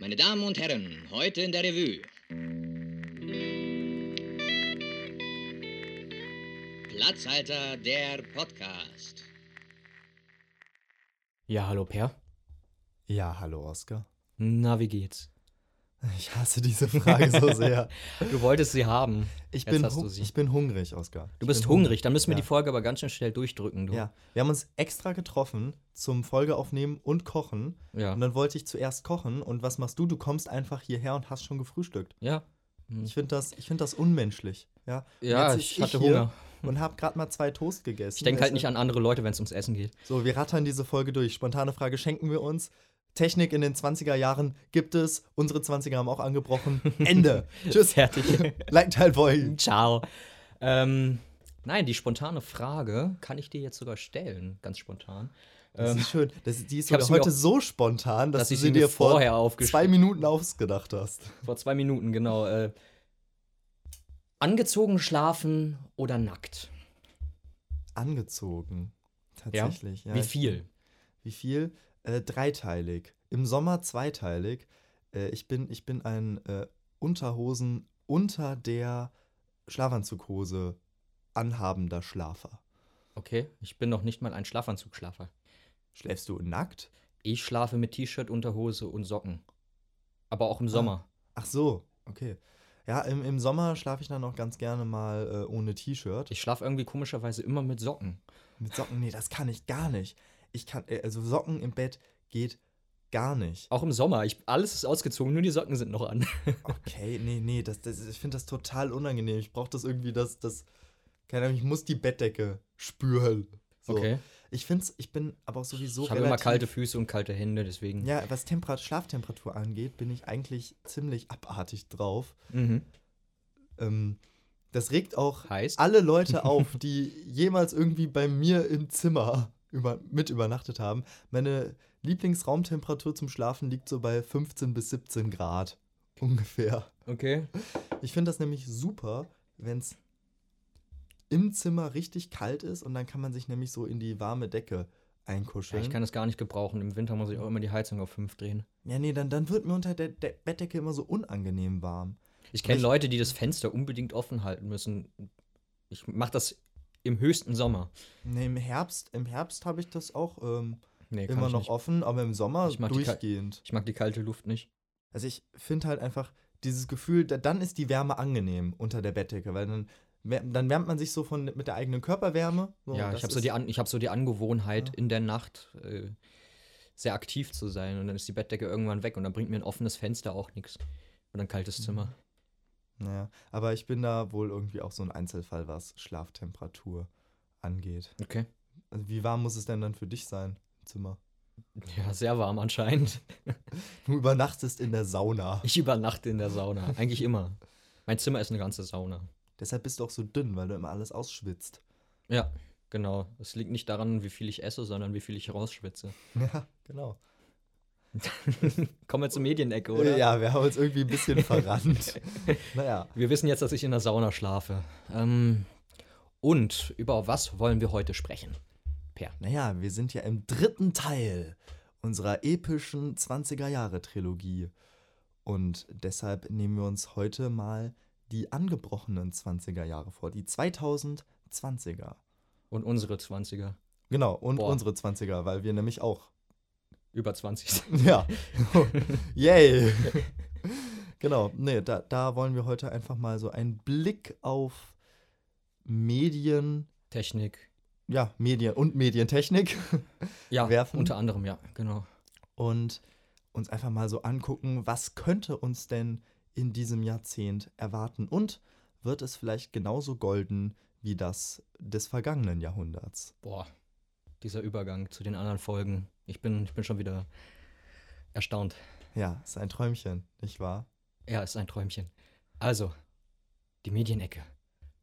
Meine Damen und Herren, heute in der Revue. Platzhalter der Podcast. Ja, hallo Per. Ja, hallo Oskar. Na, wie geht's? Ich hasse diese Frage so sehr. Du wolltest sie haben. Ich, Jetzt bin, hast du sie. ich bin hungrig, Oskar. Du Ich bist bin hungrig, dann müssen wir Ja. die Folge aber ganz schön schnell durchdrücken, du. Ja, wir haben uns extra getroffen zum Folgeaufnehmen und Kochen. Ja. Und dann wollte ich zuerst kochen. Und was machst du? Du kommst einfach hierher und hast schon gefrühstückt. Ja. Hm. Ich finde das, ich find das unmenschlich. Ja, Ja, ich sitz hatte Hunger. Und habe gerade mal zwei Toast gegessen. Ich denke halt Weißt nicht an andere Leute, wenn es ums Essen geht. So, wir rattern diese Folge durch. Spontane Frage schenken wir uns. Technik in den 20er Jahren gibt es. Unsere 20er haben auch angebrochen. Ende. Tschüss. Fertig. Like, Teil, Boy. Ciao. Ähm, nein, die spontane Frage kann ich dir jetzt sogar stellen, ganz spontan. Das Ähm, ist schön. Das, die ist heute so spontan, dass, dass du sie dir vor vorher aufgeschrieben zwei Minuten ausgedacht hast. Vor zwei Minuten, genau. Äh, angezogen schlafen oder nackt? Angezogen. Tatsächlich, ja. Wie ich- viel? Wie viel? Äh, dreiteilig. Im Sommer zweiteilig. Äh, ich, bin, ich bin ein äh, Unterhosen unter der Schlafanzughose anhabender Schlafer. Okay, ich bin noch nicht mal ein Schlafanzugschlafer. Schläfst du nackt? Ich schlafe mit T-Shirt, Unterhose und Socken. Aber auch im Sommer. Ach so, okay. Ja, im, im Sommer schlafe ich dann auch ganz gerne mal äh, ohne T-Shirt. Ich schlafe irgendwie komischerweise immer mit Socken. Mit Socken, nee, das kann ich gar nicht. Ich kann, äh, also Socken im Bett geht gar nicht. Auch im Sommer. Ich, alles ist ausgezogen, nur die Socken sind noch an. Okay, nee, nee, das, das, ich finde das total unangenehm. Ich brauche das irgendwie, das, das, keine Ahnung, ich muss die Bettdecke spüren. So. Okay. Ich finde ich bin aber auch sowieso ich habe immer kalte Füße und kalte Hände, deswegen. Ja, was Temperat Schlaftemperatur angeht, bin ich eigentlich ziemlich abartig drauf. Mhm. Ähm, das regt auch Heißt? alle Leute auf, die jemals irgendwie bei mir im Zimmer über, mit übernachtet haben. Meine Lieblingsraumtemperatur zum Schlafen liegt so bei 15 bis 17 Grad ungefähr. Okay. Ich finde das nämlich super, wenn es im Zimmer richtig kalt ist und dann kann man sich nämlich so in die warme Decke Ja, einkuscheln. ich kann das gar nicht gebrauchen. Im Winter muss ich auch immer die Heizung auf 5 drehen. ja, nee, dann, dann wird mir unter der, der Bettdecke immer so unangenehm warm. Ich kenne Leute, die das Fenster unbedingt offen halten müssen. Ich mache das im höchsten Sommer. Nee, im Herbst, im Herbst habe ich das auch ähm, Nee, immer noch nicht. offen, aber im Sommer Ich mag die Kal- durchgehend. Ich mag die kalte Luft nicht. Also ich finde halt einfach dieses Gefühl, da, dann ist die Wärme angenehm unter der Bettdecke, weil dann, dann wärmt man sich so von, mit der eigenen Körperwärme. So, ja, ich habe so, die An- ich hab so die Angewohnheit, Ja. in der Nacht äh, sehr aktiv zu sein. Und dann ist die Bettdecke irgendwann weg und dann bringt mir ein offenes Fenster auch nichts. Und ein kaltes Mhm. Zimmer. Ja, aber ich bin da wohl irgendwie auch so ein Einzelfall, was Schlaftemperatur angeht. Okay. Also wie warm muss es denn dann für dich sein im Zimmer? Ja, sehr warm anscheinend. Du übernachtest in der Sauna. Ich übernachte in der Sauna. Eigentlich immer. Mein Zimmer ist eine ganze Sauna. Deshalb bist du auch so dünn, weil du immer alles ausschwitzt. Ja, genau. Es liegt nicht daran, wie viel ich esse, sondern wie viel ich rausschwitze. Ja, genau. Kommen wir zur Medienecke, oder? Ja, wir haben uns irgendwie ein bisschen verrannt. naja, Wir wissen jetzt, dass ich in der Sauna schlafe. Ähm, und über was wollen wir heute sprechen? Per. naja, wir sind ja im dritten Teil unserer epischen 20er-Jahre-Trilogie. Und deshalb nehmen wir uns heute mal die angebrochenen 20er Jahre vor, die 2020er. Und unsere 20er. Genau, und Boah. unsere 20er, weil wir nämlich auch. Über 20. Ja. Yay. genau, nee, da, da wollen wir heute einfach mal so einen Blick auf Medien, Technik. ja, Medien und Medientechnik Ja, Werfen. unter anderem, ja, genau. und uns einfach mal so angucken, was könnte uns denn in diesem Jahrzehnt erwarten und wird es vielleicht genauso golden wie das des vergangenen Jahrhunderts. Boah, dieser Übergang zu den anderen Folgen. Ich bin, ich bin schon wieder erstaunt. Ja, ist ein Träumchen, nicht wahr? Ja, ist ein Träumchen. Also, die Medienecke.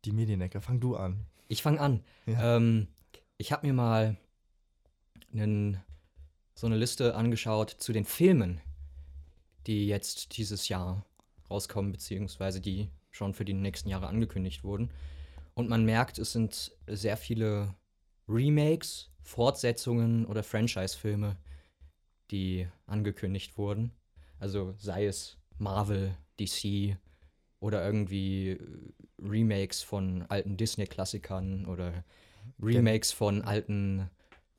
Die Medienecke, fang du an. Ich fange an. Ja. Ähm, ich habe mir mal nen, so eine Liste angeschaut zu den Filmen, die jetzt dieses Jahr rauskommen, beziehungsweise die schon für die nächsten Jahre angekündigt wurden. Und man merkt, es sind sehr viele Remakes, Fortsetzungen oder Franchise-Filme, die angekündigt wurden. Also sei es Marvel, DC oder irgendwie äh, Remakes von alten Disney-Klassikern oder Remakes von alten,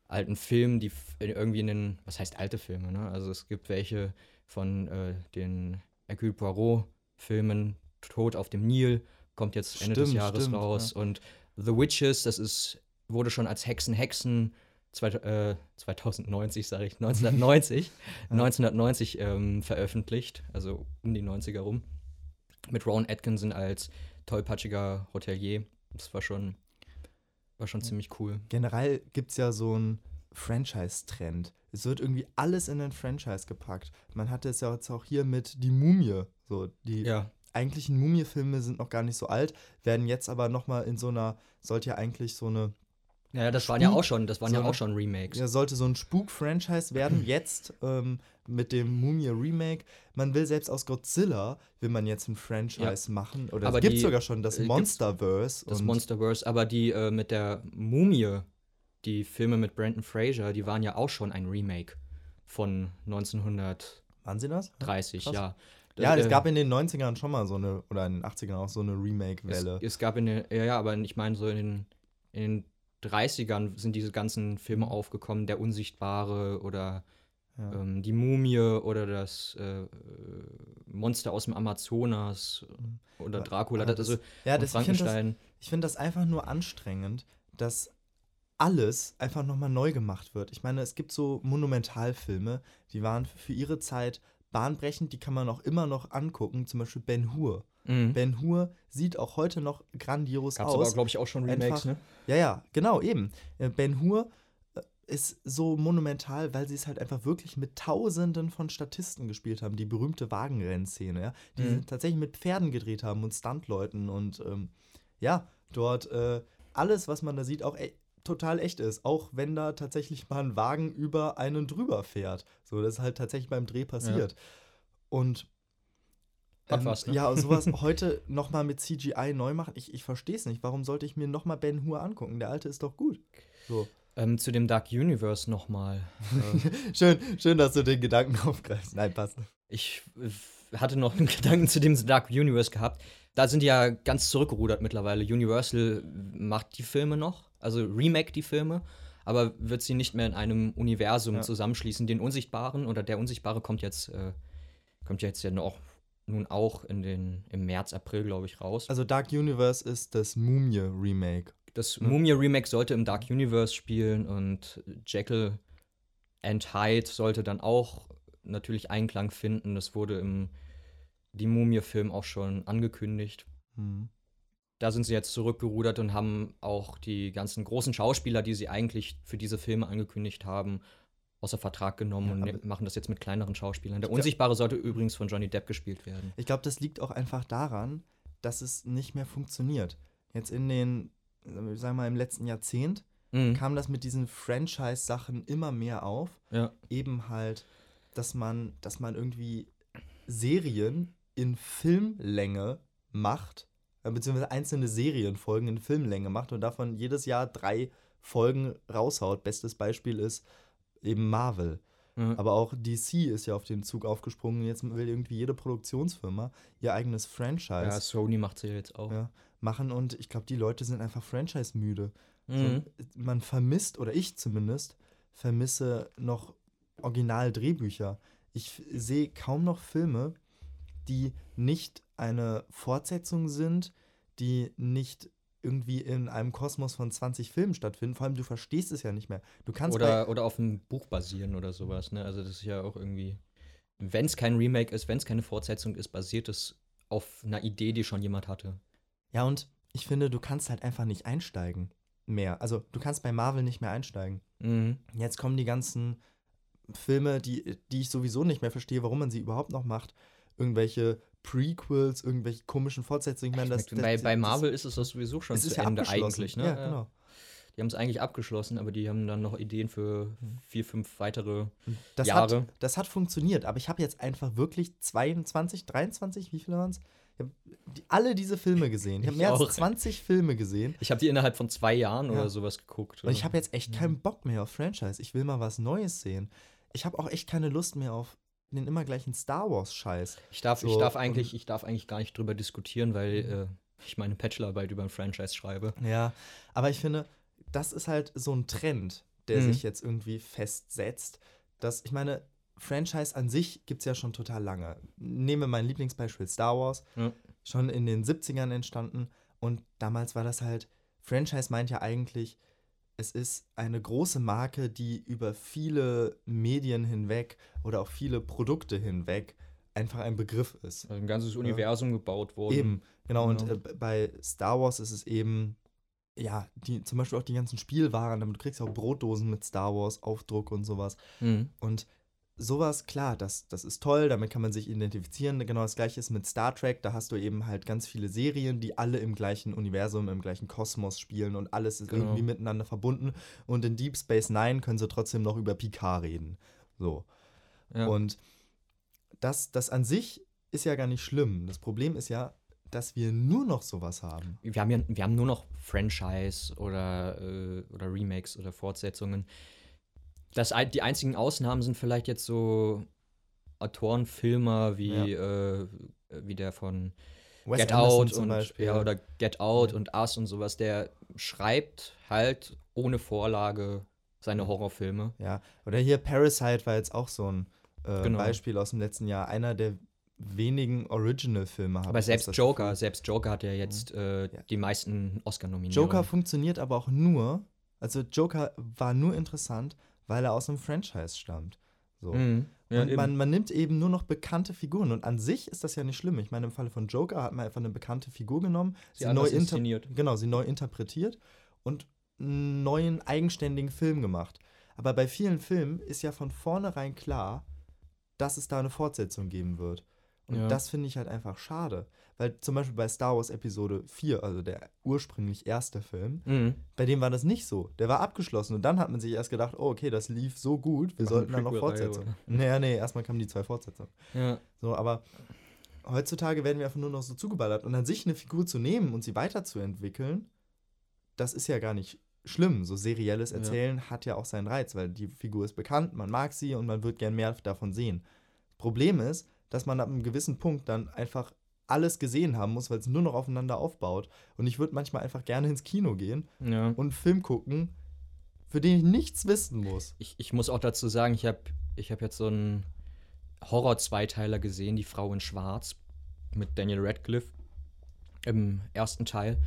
alten Filmen, die f- irgendwie in den, was heißt alte Filme, ne? Also es gibt welche von äh, den Hercule Poirot-Filmen, Tod auf dem Nil, kommt jetzt Ende des Stimmt, Jahres stimmt, raus. Und The Witches, das ist, wurde schon als Hexen, Hexen zwei, äh, 2090, sage ich, 1990, 1990 ähm, veröffentlicht, also um die 90er rum. Mit Ron Atkinson als tollpatschiger Hotelier. Das war schon, war schon ziemlich cool. Generell gibt es ja so einen Franchise-Trend. Es wird irgendwie alles in den Franchise gepackt. Man hatte es ja jetzt auch hier mit Die Mumie. So, die Ja, eigentlichen Mumie-Filme sind noch gar nicht so alt, werden jetzt aber nochmal in so einer, sollte ja eigentlich so eine, ja, ja das waren ja Spuk, auch schon, das waren so ja auch schon Remakes. ja, sollte so ein Spuk-Franchise werden, jetzt ähm, mit dem Mumie-Remake. Man will selbst aus Godzilla, will man jetzt ein Franchise machen. Oder Aber es gibt sogar schon das äh, Monsterverse. das Monsterverse, aber die äh, mit der Mumie, die Filme mit Brandon Fraser, die waren ja auch schon ein Remake von 1930, Waren sie das? Krass. ja. Ja, es äh, gab in den 90ern schon mal so eine, oder in den 80ern auch so eine es, Remake-Welle. es gab in den, ja, ja, aber ich meine, so in den, in den 30ern sind diese ganzen Filme aufgekommen, Der Unsichtbare oder Ja. ähm, Die Mumie oder das äh, Monster aus dem Amazonas oder Dracula, aber das, also ja, das, ich finde das, Frankenstein. ich find das einfach nur anstrengend, dass alles einfach nochmal neu gemacht wird. Ich meine, es gibt so Monumentalfilme, die waren für ihre Zeit bahnbrechend, die kann man auch immer noch angucken, zum Beispiel Ben Hur. Mhm. Ben Hur sieht auch heute noch grandios Gab es aber, aus. glaube ich, auch schon Remakes, Einfach- ne? Ja, ja, genau, eben. Äh, Ben Hur äh, ist so monumental, weil sie es halt einfach wirklich mit Tausenden von Statisten gespielt haben. Die berühmte Wagenrennszene, ja. Die Mhm. tatsächlich mit Pferden gedreht haben und Stuntleuten und ähm, ja, dort äh, alles, was man da sieht, auch e total echt ist. Auch wenn da tatsächlich mal ein Wagen über einen drüber fährt. So, das ist halt tatsächlich beim Dreh passiert. Und Hat ähm, was, ne? Ja, sowas heute nochmal mit CGI neu machen, ich, ich verstehe es nicht. Warum sollte ich mir nochmal Ben Hur angucken? Der alte ist doch gut. So. Ähm, zu dem Dark Universe nochmal. äh, Schön, schön, dass du den Gedanken aufgreifst. Nein, passt. ich äh, hatte noch einen Gedanken zu dem Dark Universe gehabt. Da sind die ja ganz zurückgerudert mittlerweile. Universal macht die Filme noch, also remake die Filme, aber wird sie nicht mehr in einem Universum Ja. zusammenschließen. Den Unsichtbaren oder der Unsichtbare kommt jetzt, äh, kommt jetzt ja noch, nun auch in den, im März, April, glaube ich, raus. Also Dark Universe ist das Mumie-Remake. Das Ne? Mumie-Remake sollte im Dark Universe spielen und Jekyll and Hyde sollte dann auch natürlich Einklang finden. Das wurde im die Mumie-Film auch schon angekündigt. Hm. Da sind sie jetzt zurückgerudert und haben auch die ganzen großen Schauspieler, die sie eigentlich für diese Filme angekündigt haben, außer Vertrag genommen Ja, und ne- machen das jetzt mit kleineren Schauspielern. Der Unsichtbare sollte übrigens von Johnny Depp gespielt werden. Ich glaube, das liegt auch einfach daran, dass es nicht mehr funktioniert. Jetzt in den, sagen wir mal, im letzten Jahrzehnt Mhm. kam das mit diesen Franchise-Sachen immer mehr auf. Ja. Eben halt, dass man, dass man irgendwie Serien in Filmlänge macht, äh, beziehungsweise einzelne Serienfolgen in Filmlänge macht und davon jedes Jahr drei Folgen raushaut. Bestes Beispiel ist eben Marvel. Ja. Aber auch DC ist ja auf den Zug aufgesprungen. Jetzt will irgendwie jede Produktionsfirma ihr eigenes Franchise ja, Sony macht sie jetzt auch. ja, machen und ich glaube, die Leute sind einfach Franchise-müde. Mhm. So, man vermisst, oder ich zumindest, vermisse noch Original-Drehbücher. Ich sehe kaum noch Filme, die nicht eine Fortsetzung sind, die nicht irgendwie in einem Kosmos von 20 Filmen stattfinden. Vor allem, du verstehst es ja nicht mehr. Du kannst Oder, oder auf einem Buch basieren oder sowas, ne? Also das ist ja auch irgendwie, wenn es kein Remake ist, wenn es keine Fortsetzung ist, basiert es auf einer Idee, die schon jemand hatte. Ja, und ich finde, du kannst halt einfach nicht einsteigen mehr. Also, du kannst bei Marvel nicht mehr einsteigen. Mhm. Jetzt kommen die ganzen Filme, die, die ich sowieso nicht mehr verstehe, warum man sie überhaupt noch macht. Irgendwelche Prequels, irgendwelche komischen Fortsetzungen. Ich meine, das, das, bei, bei das- Marvel ist es das sowieso schon zu ja Ende eigentlich, ne? Ja, genau. Die haben es eigentlich abgeschlossen, aber die haben dann noch Ideen für vier, fünf weitere. Das, Jahre. Hat, das hat funktioniert, aber ich habe jetzt einfach wirklich 22, 23, wie viele waren es? Ich habe die, alle diese Filme gesehen. Ich habe Ich mehr auch. als 20 Filme gesehen. Ich habe die innerhalb von zwei Jahren Ja. oder sowas geguckt. Und ich habe jetzt echt keinen Bock mehr auf Franchise. Ich will mal was Neues sehen. Ich habe auch echt keine Lust mehr auf den immer gleichen Star Wars-Scheiß. Ich darf, ich, So, darf und- eigentlich, ich darf eigentlich gar nicht drüber diskutieren, weil äh, ich meine Bachelorarbeit über ein Franchise schreibe. Ja, aber ich finde, das ist halt so ein Trend, der Mhm. sich jetzt irgendwie festsetzt. Dass, ich meine, Franchise an sich gibt es ja schon total lange. Nehmen wir mein Lieblingsbeispiel Star Wars. Ja. Schon in den 70ern entstanden. Und damals war das halt, Franchise meint ja eigentlich, es ist eine große Marke, die über viele Medien hinweg oder auch viele Produkte hinweg einfach ein Begriff ist. Ein ganzes Universum gebaut worden. Eben, genau. Und Genau. äh, b- bei Star Wars ist es eben, ja, die, zum Beispiel auch die ganzen Spielwaren, damit du kriegst ja auch Brotdosen mit Star Wars, Aufdruck und sowas. Mhm. Und sowas, klar, das, das ist toll, damit kann man sich identifizieren. Genau das gleiche ist mit Star Trek, da hast du eben halt ganz viele Serien, die alle im gleichen Universum, im gleichen Kosmos spielen und alles ist Genau. irgendwie miteinander verbunden. Und in Deep Space Nine können sie trotzdem noch über Picard reden. So. Ja. Und das, das an sich ist ja gar nicht schlimm. Das Problem ist ja, dass wir nur noch sowas haben. wir, haben ja, wir haben nur noch Franchise oder, äh, oder Remakes oder Fortsetzungen. Das, die einzigen Ausnahmen sind vielleicht jetzt so Autoren, Filmer wie, äh, wie der von Wes Get Anderson Out zum und Beispiel. ja, oder Get Out Ja. und Us und sowas, der schreibt halt ohne Vorlage seine Horrorfilme. Ja, oder hier Parasite war jetzt auch so ein äh, Genau. Beispiel aus dem letzten Jahr. Einer der wenigen Original-Filme. Aber selbst Joker, Gefühl. selbst Joker hat ja jetzt äh, Ja. die meisten Oscar-Nominierungen. Joker funktioniert aber auch nur, also Joker war nur interessant, weil er aus einem Franchise stammt. So. Mhm. Ja, und man, man nimmt eben nur noch bekannte Figuren. Und an sich ist das ja nicht schlimm. Ich meine, im Falle von Joker hat man einfach eine bekannte Figur genommen, Sie sie, neu, inszeniert. genau, sie neu interpretiert und einen neuen, eigenständigen Film gemacht. Aber bei vielen Filmen ist ja von vornherein klar, dass es da eine Fortsetzung geben wird. Und Ja. das finde ich halt einfach schade. Weil zum Beispiel bei Star Wars Episode 4, also der ursprünglich erste Film, Mhm. bei dem war das nicht so. Der war abgeschlossen und dann hat man sich erst gedacht, oh, okay, das lief so gut, wir Machen sollten dann noch Fortsetzung. Naja, nee, erstmal kamen die zwei Fortsetzungen. Ja. So, aber heutzutage werden wir einfach nur noch so zugeballert. Und an sich eine Figur zu nehmen und sie weiterzuentwickeln, das ist ja gar nicht schlimm. So serielles Ja. Erzählen hat ja auch seinen Reiz, weil die Figur ist bekannt, man mag sie und man wird gern mehr davon sehen. Problem ist, dass man ab einem gewissen Punkt dann einfach alles gesehen haben muss, weil es nur noch aufeinander aufbaut. Und ich würde manchmal einfach gerne ins Kino gehen ja. und einen Film gucken, für den ich nichts wissen muss. Ich, ich muss auch dazu sagen, ich habe ich hab jetzt so einen Horror-Zweiteiler gesehen, Die Frau in Schwarz, mit Daniel Radcliffe im ersten Teil.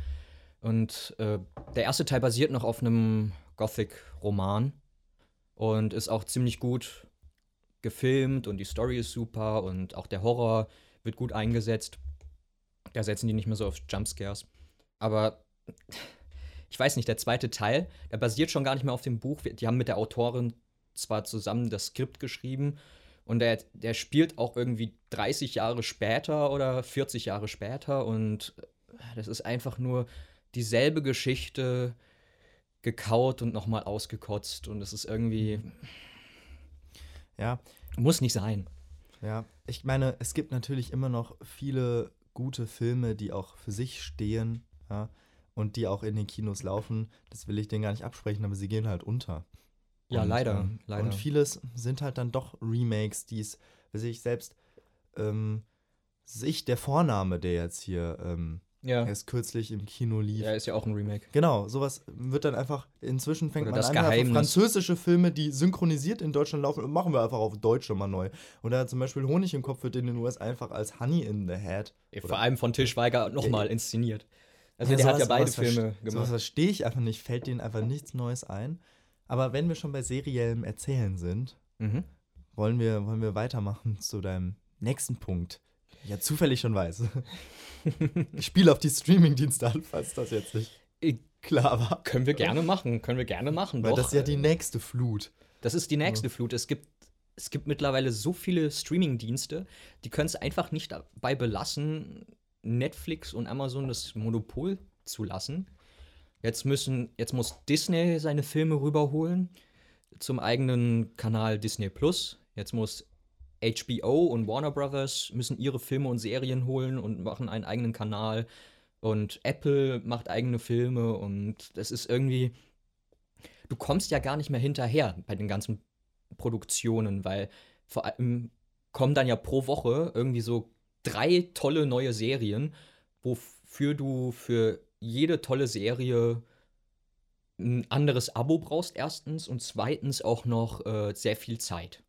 Und äh, der erste Teil basiert noch auf einem Gothic-Roman und ist auch ziemlich gut gefilmt und die Story ist super und auch der Horror wird gut eingesetzt. Da setzen die nicht mehr so auf Jumpscares. Aber ich weiß nicht, der zweite Teil, der basiert schon gar nicht mehr auf dem Buch. Die haben mit der Autorin zwar zusammen das Skript geschrieben und der, der spielt auch irgendwie 30 Jahre später oder 40 Jahre später und das ist einfach nur dieselbe Geschichte gekaut und nochmal ausgekotzt und es ist irgendwie, Ja, muss nicht sein. Ja, ich meine, es gibt natürlich immer noch viele gute Filme, die auch für sich stehen, ja, und die auch in den Kinos laufen. Das will ich denen gar nicht absprechen, aber sie gehen halt unter. Ja, Und, leider, ähm, leider. Und vieles sind halt dann doch Remakes, die es, weiß ich selbst, ähm, sich der Vorname, der jetzt hier ähm, Ja. erst kürzlich im Kino lief. Ja, ist ja auch ein Remake. Genau, sowas wird dann einfach, inzwischen fängt Oder man das an, Geheimnis. französische Filme, die synchronisiert in Deutschland laufen, machen wir einfach auf Deutsch schon mal neu. Oder zum Beispiel Honig im Kopf wird in den US einfach als Honey in the Head. Vor allem von Til Schweiger nochmal Ja, inszeniert. Also der hat ja sowas- beide sowas Filme verste- Sowas gemacht. verstehe ich einfach nicht, fällt denen einfach nichts Neues ein. Aber wenn wir schon bei seriellem Erzählen sind, Mhm. wollen wir, wollen wir weitermachen zu deinem nächsten Punkt. Ja, zufällig schon weiß. ich spiele auf die Streamingdienste an, falls das jetzt nicht Ich- klar war. Können wir gerne machen, können wir gerne machen. Weil doch. das ist ja die nächste Flut. Das ist die nächste Flut. Es gibt, es gibt mittlerweile so viele Streaming-Dienste, die können es einfach nicht dabei belassen, Netflix und Amazon das Monopol zu lassen. Jetzt müssen, jetzt muss Disney seine Filme rüberholen zum eigenen Kanal Disney Plus. Jetzt muss HBO und Warner Brothers müssen ihre Filme und Serien holen und machen einen eigenen Kanal. Und Apple macht eigene Filme und das ist irgendwie. Du kommst ja gar nicht mehr hinterher bei den ganzen Produktionen, weil vor allem kommen dann ja pro Woche irgendwie so drei tolle neue Serien, wofür du für jede tolle Serie ein anderes Abo brauchst, erstens, und zweitens auch noch äh, sehr viel Zeit.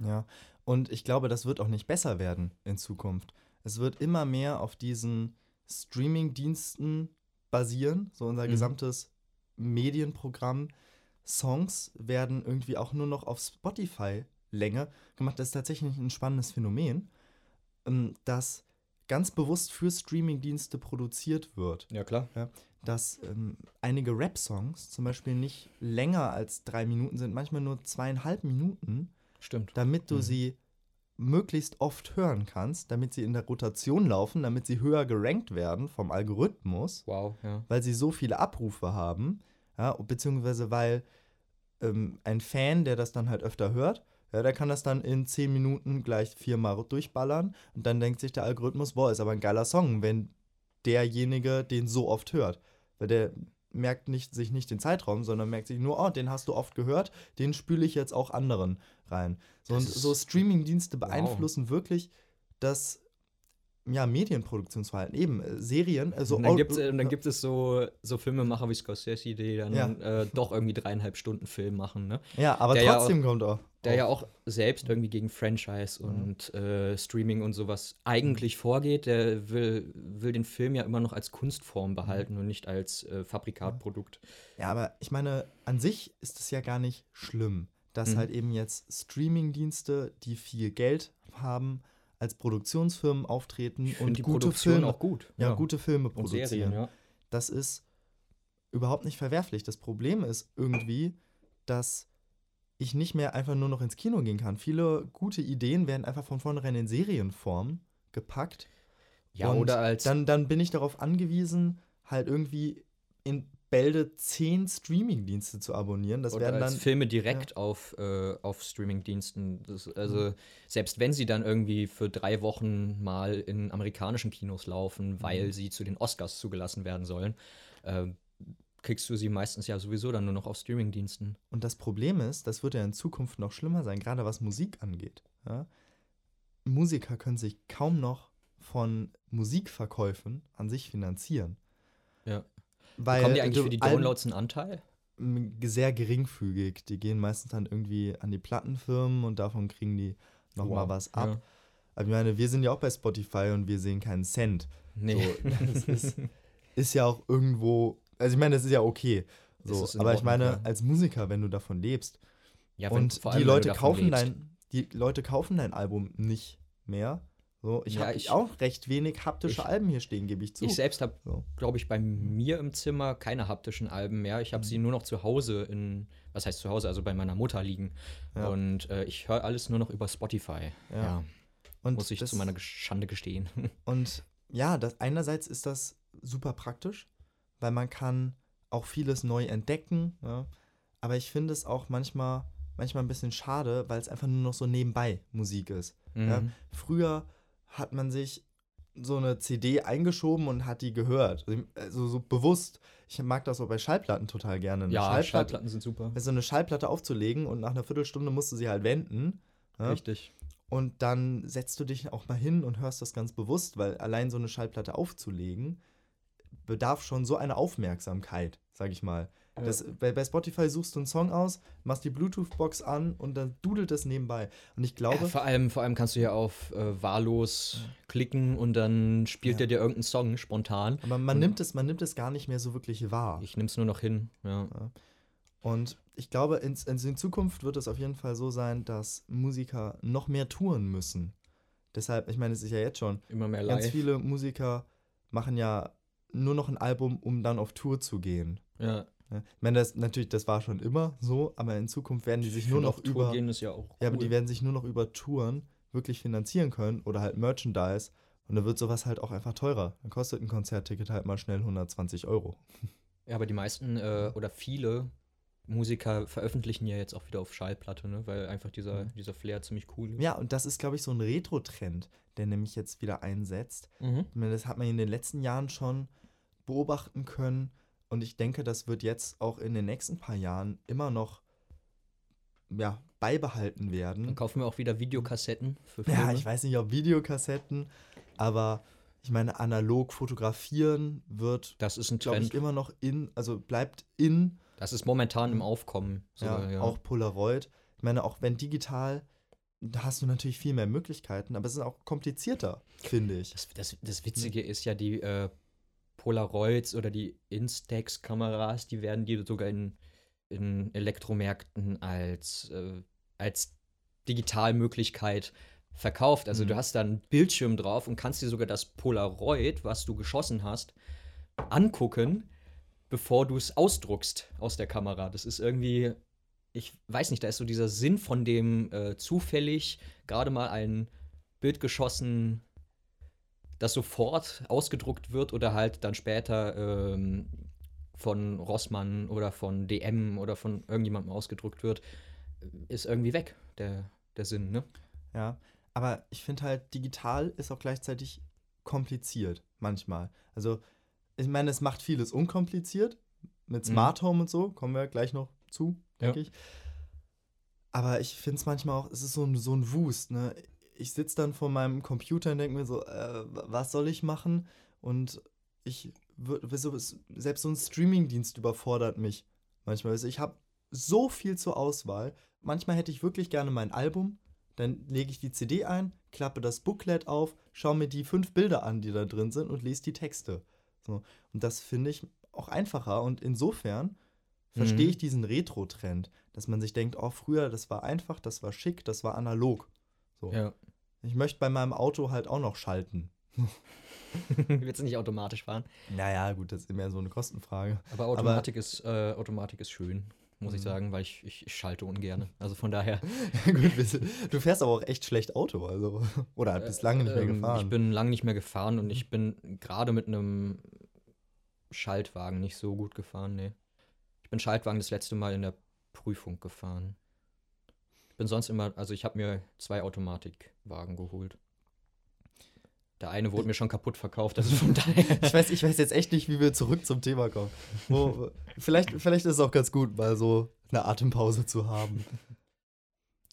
Ja, und ich glaube, das wird auch nicht besser werden in Zukunft. Es wird immer mehr auf diesen Streaming-Diensten basieren, so unser Mhm. gesamtes Medienprogramm. Songs werden irgendwie auch nur noch auf Spotify-Länge gemacht. Das ist tatsächlich ein spannendes Phänomen, ähm, das ganz bewusst für Streaming-Dienste produziert wird Ja, klar. dass ähm, einige Rap-Songs zum Beispiel nicht länger als drei Minuten sind, manchmal nur zweieinhalb Minuten, Stimmt. damit du Mhm. sie möglichst oft hören kannst, damit sie in der Rotation laufen, damit sie höher gerankt werden vom Algorithmus, Wow, ja. weil sie so viele Abrufe haben, ja, beziehungsweise weil ähm, ein Fan, der das dann halt öfter hört, ja, der kann das dann in zehn Minuten gleich viermal durchballern und dann denkt sich der Algorithmus, boah, ist aber ein geiler Song, wenn derjenige den so oft hört. Weil der merkt nicht, sich nicht den Zeitraum, sondern merkt sich nur, oh, den hast du oft gehört, den spüle ich jetzt auch anderen rein. So, und so Streaming-Dienste Wow. beeinflussen wirklich das ja, Medienproduktionsverhalten, eben äh, Serien. Also und dann au- gibt es dann gibt es so, so Filmemacher wie Scorsese, die dann Ja. äh, doch irgendwie dreieinhalb Stunden Film machen, ne? ja, aber der ja trotzdem kommt auch. Der ja auch selbst irgendwie gegen Franchise Mhm. und äh, Streaming und sowas eigentlich vorgeht. Der will, will den Film ja immer noch als Kunstform behalten und nicht als äh, Fabrikatprodukt. Ja, aber ich meine, an sich ist es ja gar nicht schlimm, dass Mhm. halt eben jetzt Streaming-Dienste, die viel Geld haben, als Produktionsfirmen auftreten und die gute Filme, auch gut. ja, gute Filme und produzieren. Serien, ja. Das ist überhaupt nicht verwerflich. Das Problem ist irgendwie, dass ich nicht mehr einfach nur noch ins Kino gehen kann. Viele gute Ideen werden einfach von vornherein in Serienform gepackt. Ja, Und oder als Dann, dann bin ich darauf angewiesen, halt irgendwie in Bälde zehn Streaming-Dienste zu abonnieren. Das Oder werden dann. Filme direkt auf, äh, auf Streaming-Diensten. Also, selbst wenn sie dann irgendwie für drei Wochen mal in amerikanischen Kinos laufen, weil Mhm. sie zu den Oscars zugelassen werden sollen, äh, kriegst du sie meistens ja sowieso dann nur noch auf Streaming-Diensten. Und das Problem ist, das wird ja in Zukunft noch schlimmer sein, gerade was Musik angeht. Ja? Musiker können sich kaum noch von Musikverkäufen an sich finanzieren. Ja. Weil Bekommen die eigentlich für die Downloads einen Anteil? sehr geringfügig. Die gehen meistens dann irgendwie an die Plattenfirmen und davon kriegen die nochmal Wow, was ab. ja. Aber ich meine, wir sind ja auch bei Spotify und wir sehen keinen Cent. Nee. So, das ist, ist ja auch irgendwo, also ich meine, das ist ja okay. So, ist aber ich Ordnung, meine, ja. als Musiker, wenn du davon lebst ja, wenn- und allem, die Leute kaufen lebst. dein, die Leute kaufen dein Album nicht mehr. So, ich Ja, habe ich- auch recht wenig haptische ich- Alben hier stehen, gebe ich zu. Ich selbst habe, So. glaube ich, bei mir im Zimmer keine haptischen Alben mehr. Ich habe Mhm. sie nur noch zu Hause in, was heißt zu Hause, also bei meiner Mutter liegen. Ja. Und äh, ich höre alles nur noch über Spotify. Ja. Ja, und muss ich das- zu meiner Schande gestehen. Und ja, das, einerseits ist das super praktisch, weil man kann auch vieles neu entdecken. Ja? Aber ich finde es auch manchmal, manchmal ein bisschen schade, weil es einfach nur noch so nebenbei Musik ist. Ja? Mhm. Früher hat man sich so eine CD eingeschoben und hat die gehört. Also so bewusst. Ich mag das auch bei Schallplatten total gerne. Eine Ja, Schallplatte, Schallplatten sind super. so eine Schallplatte aufzulegen und nach einer Viertelstunde musst du sie halt wenden. Ja? Richtig. Und dann setzt du dich auch mal hin und hörst das ganz bewusst, weil allein so eine Schallplatte aufzulegen, bedarf schon so eine Aufmerksamkeit, sag ich mal. Ja. Das, bei, bei Spotify suchst du einen Song aus, machst die Bluetooth-Box an und dann dudelt es nebenbei. Und ich glaube, Ja, vor, allem, vor allem kannst du ja auf äh, wahllos klicken und dann spielt Ja. der dir irgendeinen Song spontan. aber man nimmt, es, man nimmt es gar nicht mehr so wirklich wahr. Ich nehme es nur noch hin. Ja. Und ich glaube, in, in, Zukunft wird es auf jeden Fall so sein, dass Musiker noch mehr touren müssen. Deshalb, ich meine, es ist ja jetzt schon, Immer mehr ganz live. viele Musiker machen ja nur noch ein Album, um dann auf Tour zu gehen. Ja. Ich meine, das natürlich, das war schon immer so, aber in Zukunft werden die sich nur noch auf Tour über. gehen ist ja auch cool. Ja, aber die werden sich nur noch über Touren wirklich finanzieren können oder halt Merchandise. Und dann wird sowas halt auch einfach teurer. Dann kostet ein Konzertticket halt mal schnell 120 Euro. Ja, aber die meisten äh, oder viele Musiker veröffentlichen ja jetzt auch wieder auf Schallplatte, ne? weil einfach dieser, Mhm. dieser Flair ziemlich cool ist. Ja, und das ist, glaube ich, so ein Retro-Trend, der nämlich jetzt wieder einsetzt. Mhm. Das hat man in den letzten Jahren schon beobachten können. Und ich denke, das wird jetzt auch in den nächsten paar Jahren immer noch ja, beibehalten werden. Dann kaufen wir auch wieder Videokassetten für Ja, Filme. ich weiß nicht, ob Videokassetten, aber ich meine, analog fotografieren wird, Das ist ein glaube ich, immer noch in, also bleibt in, Das ist momentan im Aufkommen. sogar, ja, ja. auch Polaroid. Ich meine, auch wenn digital, da hast du natürlich viel mehr Möglichkeiten, aber es ist auch komplizierter, finde ich. Das, das, das Witzige ist ja, die äh, Polaroids oder die Instax-Kameras, die werden dir sogar in, in Elektromärkten als, äh, als Digitalmöglichkeit verkauft. Also Mhm. du hast da einen Bildschirm drauf und kannst dir sogar das Polaroid, was du geschossen hast, angucken, bevor du es ausdruckst aus der Kamera. Das ist irgendwie, ich weiß nicht, da ist so dieser Sinn von dem äh, zufällig gerade mal ein Bild geschossen, das sofort ausgedruckt wird oder halt dann später ähm, von Rossmann oder von DM oder von irgendjemandem ausgedruckt wird, ist irgendwie weg, der, der Sinn, ne? Ja, aber ich finde halt, digital ist auch gleichzeitig kompliziert manchmal. Also, ich meine, es macht vieles unkompliziert. Mit Mhm. Smart Home und so, kommen wir gleich noch zu, denke Ja. ich. Aber ich finde es manchmal auch, es ist so ein, so ein Wust, ne? Ich sitze dann vor meinem Computer und denke mir so, äh, was soll ich machen? Und ich selbst so ein Streamingdienst überfordert mich manchmal. Also ich habe so viel zur Auswahl. Manchmal hätte ich wirklich gerne mein Album, dann lege ich die CD ein, klappe das Booklet auf, schaue mir die fünf Bilder an, die da drin sind und lese die Texte. So. Und das finde ich auch einfacher und insofern verstehe Mhm. ich diesen Retro-Trend, dass man sich denkt, oh, früher, das war einfach, das war schick, das war analog. So. Ja. Ich möchte bei meinem Auto halt auch noch schalten. Willst du nicht automatisch fahren? Naja, gut, das ist mehr so eine Kostenfrage. Aber Automatik, ist, äh, Automatik ist schön, muss ich Mhm. sagen, weil ich, ich, ich schalte ungern. Also von daher. gut, du fährst aber auch echt schlecht Auto, also. Oder halt bis lange nicht mehr Ähm, gefahren. Ich bin lange nicht mehr gefahren und ich bin gerade mit einem Schaltwagen nicht so gut gefahren, nee. Ich bin Schaltwagen das letzte Mal in der Prüfung gefahren. Ich bin sonst immer, also ich habe mir zwei Automatikwagen geholt. Der eine wurde mir schon kaputt verkauft, also von daher. ich, weiß, ich weiß jetzt echt nicht, wie wir zurück zum Thema kommen. Wo, vielleicht, vielleicht ist es auch ganz gut, mal so eine Atempause zu haben.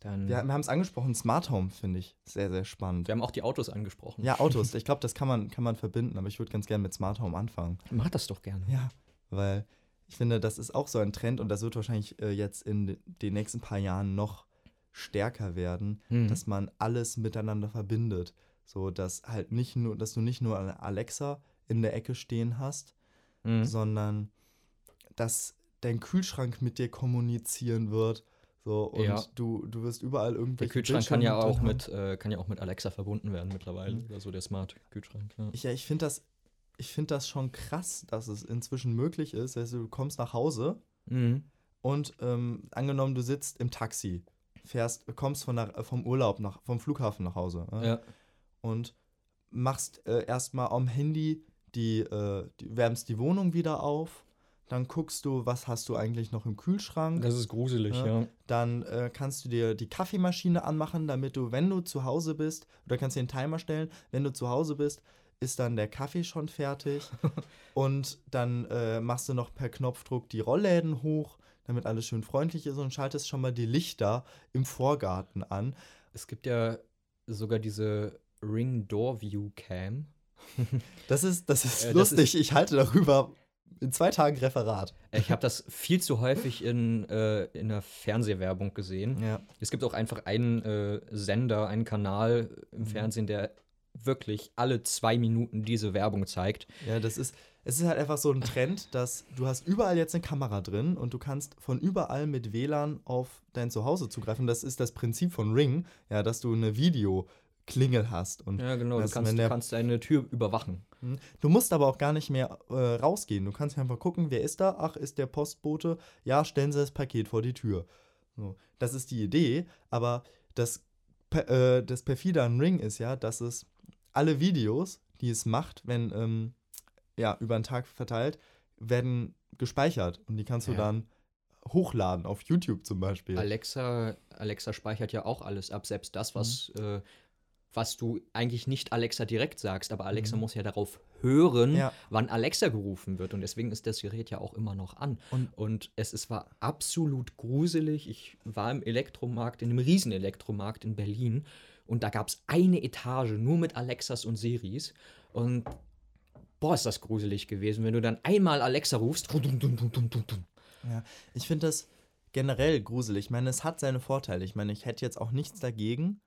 Dann, Wir, wir haben es angesprochen, Smart Home finde ich sehr, sehr spannend. wir haben auch die Autos angesprochen. Ja, Autos. Ich glaube, das kann man, kann man verbinden, aber ich würde ganz gerne mit Smart Home anfangen. Mach das doch gerne. Ja, weil ich finde, das ist auch so ein Trend und das wird wahrscheinlich äh, jetzt in de- den nächsten paar Jahren noch stärker werden, Mhm. dass man alles miteinander verbindet. So, dass halt nicht nur, dass du nicht nur Alexa in der Ecke stehen hast, Mhm. sondern dass dein Kühlschrank mit dir kommunizieren wird. So, und Ja. du, du wirst überall Der irgendwelche Kühlschrank kann ja auch mit, äh, kann ja auch mit Alexa verbunden werden mittlerweile. Mhm. Oder so der Smart Kühlschrank. Ja. Ich, ja, ich finde das, ich find das schon krass, dass es inzwischen möglich ist. Also, du kommst nach Hause Mhm. und ähm, angenommen, du sitzt im Taxi, fährst, kommst von der, vom Urlaub, nach, vom Flughafen nach Hause ne? ja. Und machst äh, erstmal am Handy die, äh, die, wärmst die Wohnung wieder auf. Dann guckst du, was hast du eigentlich noch im Kühlschrank. Das ist gruselig, Ja. ja. Dann äh, kannst du dir die Kaffeemaschine anmachen, damit du, wenn du zu Hause bist, oder kannst dir einen Timer stellen, wenn du zu Hause bist, ist dann der Kaffee schon fertig. und dann äh, machst du noch per Knopfdruck die Rollläden hoch, damit alles schön freundlich ist und schaltest schon mal die Lichter im Vorgarten an. Es gibt ja sogar diese Ring Door View Cam. Das ist, das ist Äh, das lustig. ich halte darüber in zwei Tagen Referat. Ich habe das viel zu häufig in, äh, in der Fernsehwerbung gesehen. Ja. Es gibt auch einfach einen äh, Sender, einen Kanal im Mhm. Fernsehen, der wirklich alle zwei Minuten diese Werbung zeigt. Ja, das ist, es ist halt einfach so ein Trend, dass du hast überall jetzt eine Kamera drin und du kannst von überall mit WLAN auf dein Zuhause zugreifen. Das ist das Prinzip von Ring, ja, dass du eine Videoklingel hast. Und Ja, genau. Du kannst, du der- kannst deine Tür überwachen. Hm. Du musst aber auch gar nicht mehr äh, rausgehen. Du kannst einfach gucken, wer ist da? Ach, ist der Postbote? Ja, stellen Sie das Paket vor die Tür. So, das ist die Idee, aber das, äh, das perfide an Ring ist ja, dass es alle Videos, die es macht, wenn, ähm, ja, über den Tag verteilt, werden gespeichert und die kannst du Ja. dann hochladen, auf YouTube zum Beispiel. Alexa, Alexa speichert ja auch alles ab, selbst das, was Mhm. äh, was du eigentlich nicht Alexa direkt sagst, aber Alexa muss ja darauf hören, Mhm. Ja. wann Alexa gerufen wird. Und deswegen ist das Gerät ja auch immer noch an. Und- Und, es, es war absolut gruselig. Ich war im Elektromarkt, in einem riesen Elektromarkt in Berlin. Und da gab es eine Etage nur mit Alexas und Seris. Und boah, ist das gruselig gewesen, wenn du dann einmal Alexa rufst. Ja, ich finde das generell gruselig. Ich meine, es hat seine Vorteile. Ich meine, ich hätte jetzt auch nichts dagegen,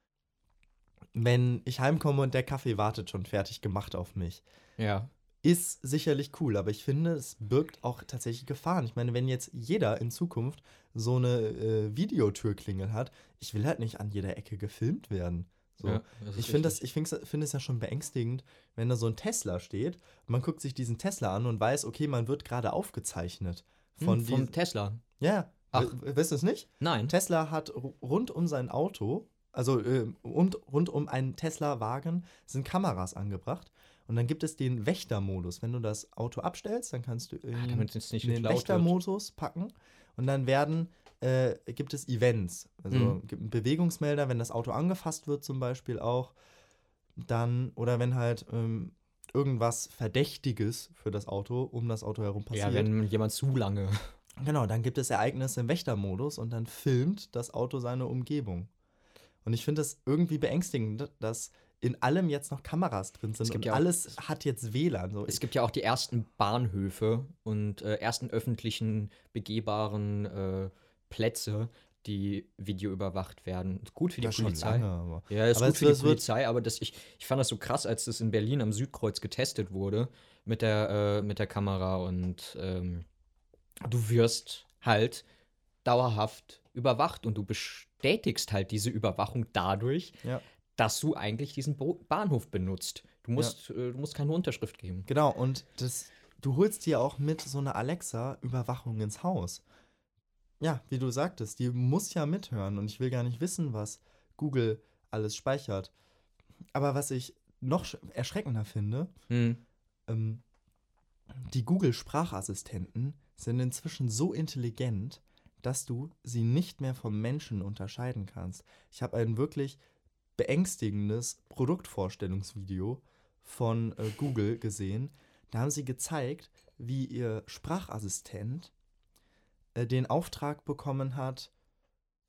wenn ich heimkomme und der Kaffee wartet schon fertig gemacht auf mich. Ja. Ist sicherlich cool, aber ich finde, es birgt auch tatsächlich Gefahren. Ich meine, wenn jetzt jeder in Zukunft so eine äh, Videotürklingel hat, ich will halt nicht an jeder Ecke gefilmt werden. So. Ja, ich finde das, ich finde find es ja schon beängstigend, wenn da so ein Tesla steht, man guckt sich diesen Tesla an und weiß, okay, man wird gerade aufgezeichnet. Von Hm, vom Tesla. ja, Ach. weißt du es nicht? Nein. Tesla hat ru- rund um sein Auto, also äh, und rund um einen Tesla-Wagen sind Kameras angebracht. Und dann gibt es den Wächtermodus. Wenn du das Auto abstellst, dann kannst du in, Ah, den. Wächtermodus packen. Und dann werden, äh, gibt es Events. Also Mhm. gibt einen Bewegungsmelder, wenn das Auto angefasst wird zum Beispiel auch. Dann, oder wenn halt ähm, irgendwas Verdächtiges für das Auto um das Auto herum passiert. Ja, wenn jemand zu lange. Genau, dann gibt es Ereignisse im Wächtermodus und dann filmt das Auto seine Umgebung. Und ich finde es irgendwie beängstigend, dass in allem jetzt noch Kameras drin sind Es gibt und ja auch- alles hat jetzt WLAN. So. Es gibt ja auch die ersten Bahnhöfe und äh, ersten öffentlichen begehbaren äh, Plätze, die videoüberwacht werden. Gut für die Das schon Polizei. lange, aber- Ja, ist Aber gut für die Polizei, aber das, ich, ich fand das so krass, als das in Berlin am Südkreuz getestet wurde mit der, äh, mit der Kamera und ähm, du wirst halt dauerhaft überwacht und du bestätigst halt diese Überwachung dadurch, Ja. dass du eigentlich diesen Bo Bahnhof benutzt. Du musst, äh, du musst keine Unterschrift geben. Genau, und das, du holst dir auch mit so einer Alexa-Überwachung ins Haus. Ja, wie du sagtest, die muss ja mithören und ich will gar nicht wissen, was Google alles speichert. Aber was ich noch sch- erschreckender finde, Hm. ähm, die Google-Sprachassistenten sind inzwischen so intelligent, dass du sie nicht mehr vom Menschen unterscheiden kannst. Ich habe ein wirklich beängstigendes Produktvorstellungsvideo von äh, Google gesehen. Da haben sie gezeigt, wie ihr Sprachassistent äh, den Auftrag bekommen hat,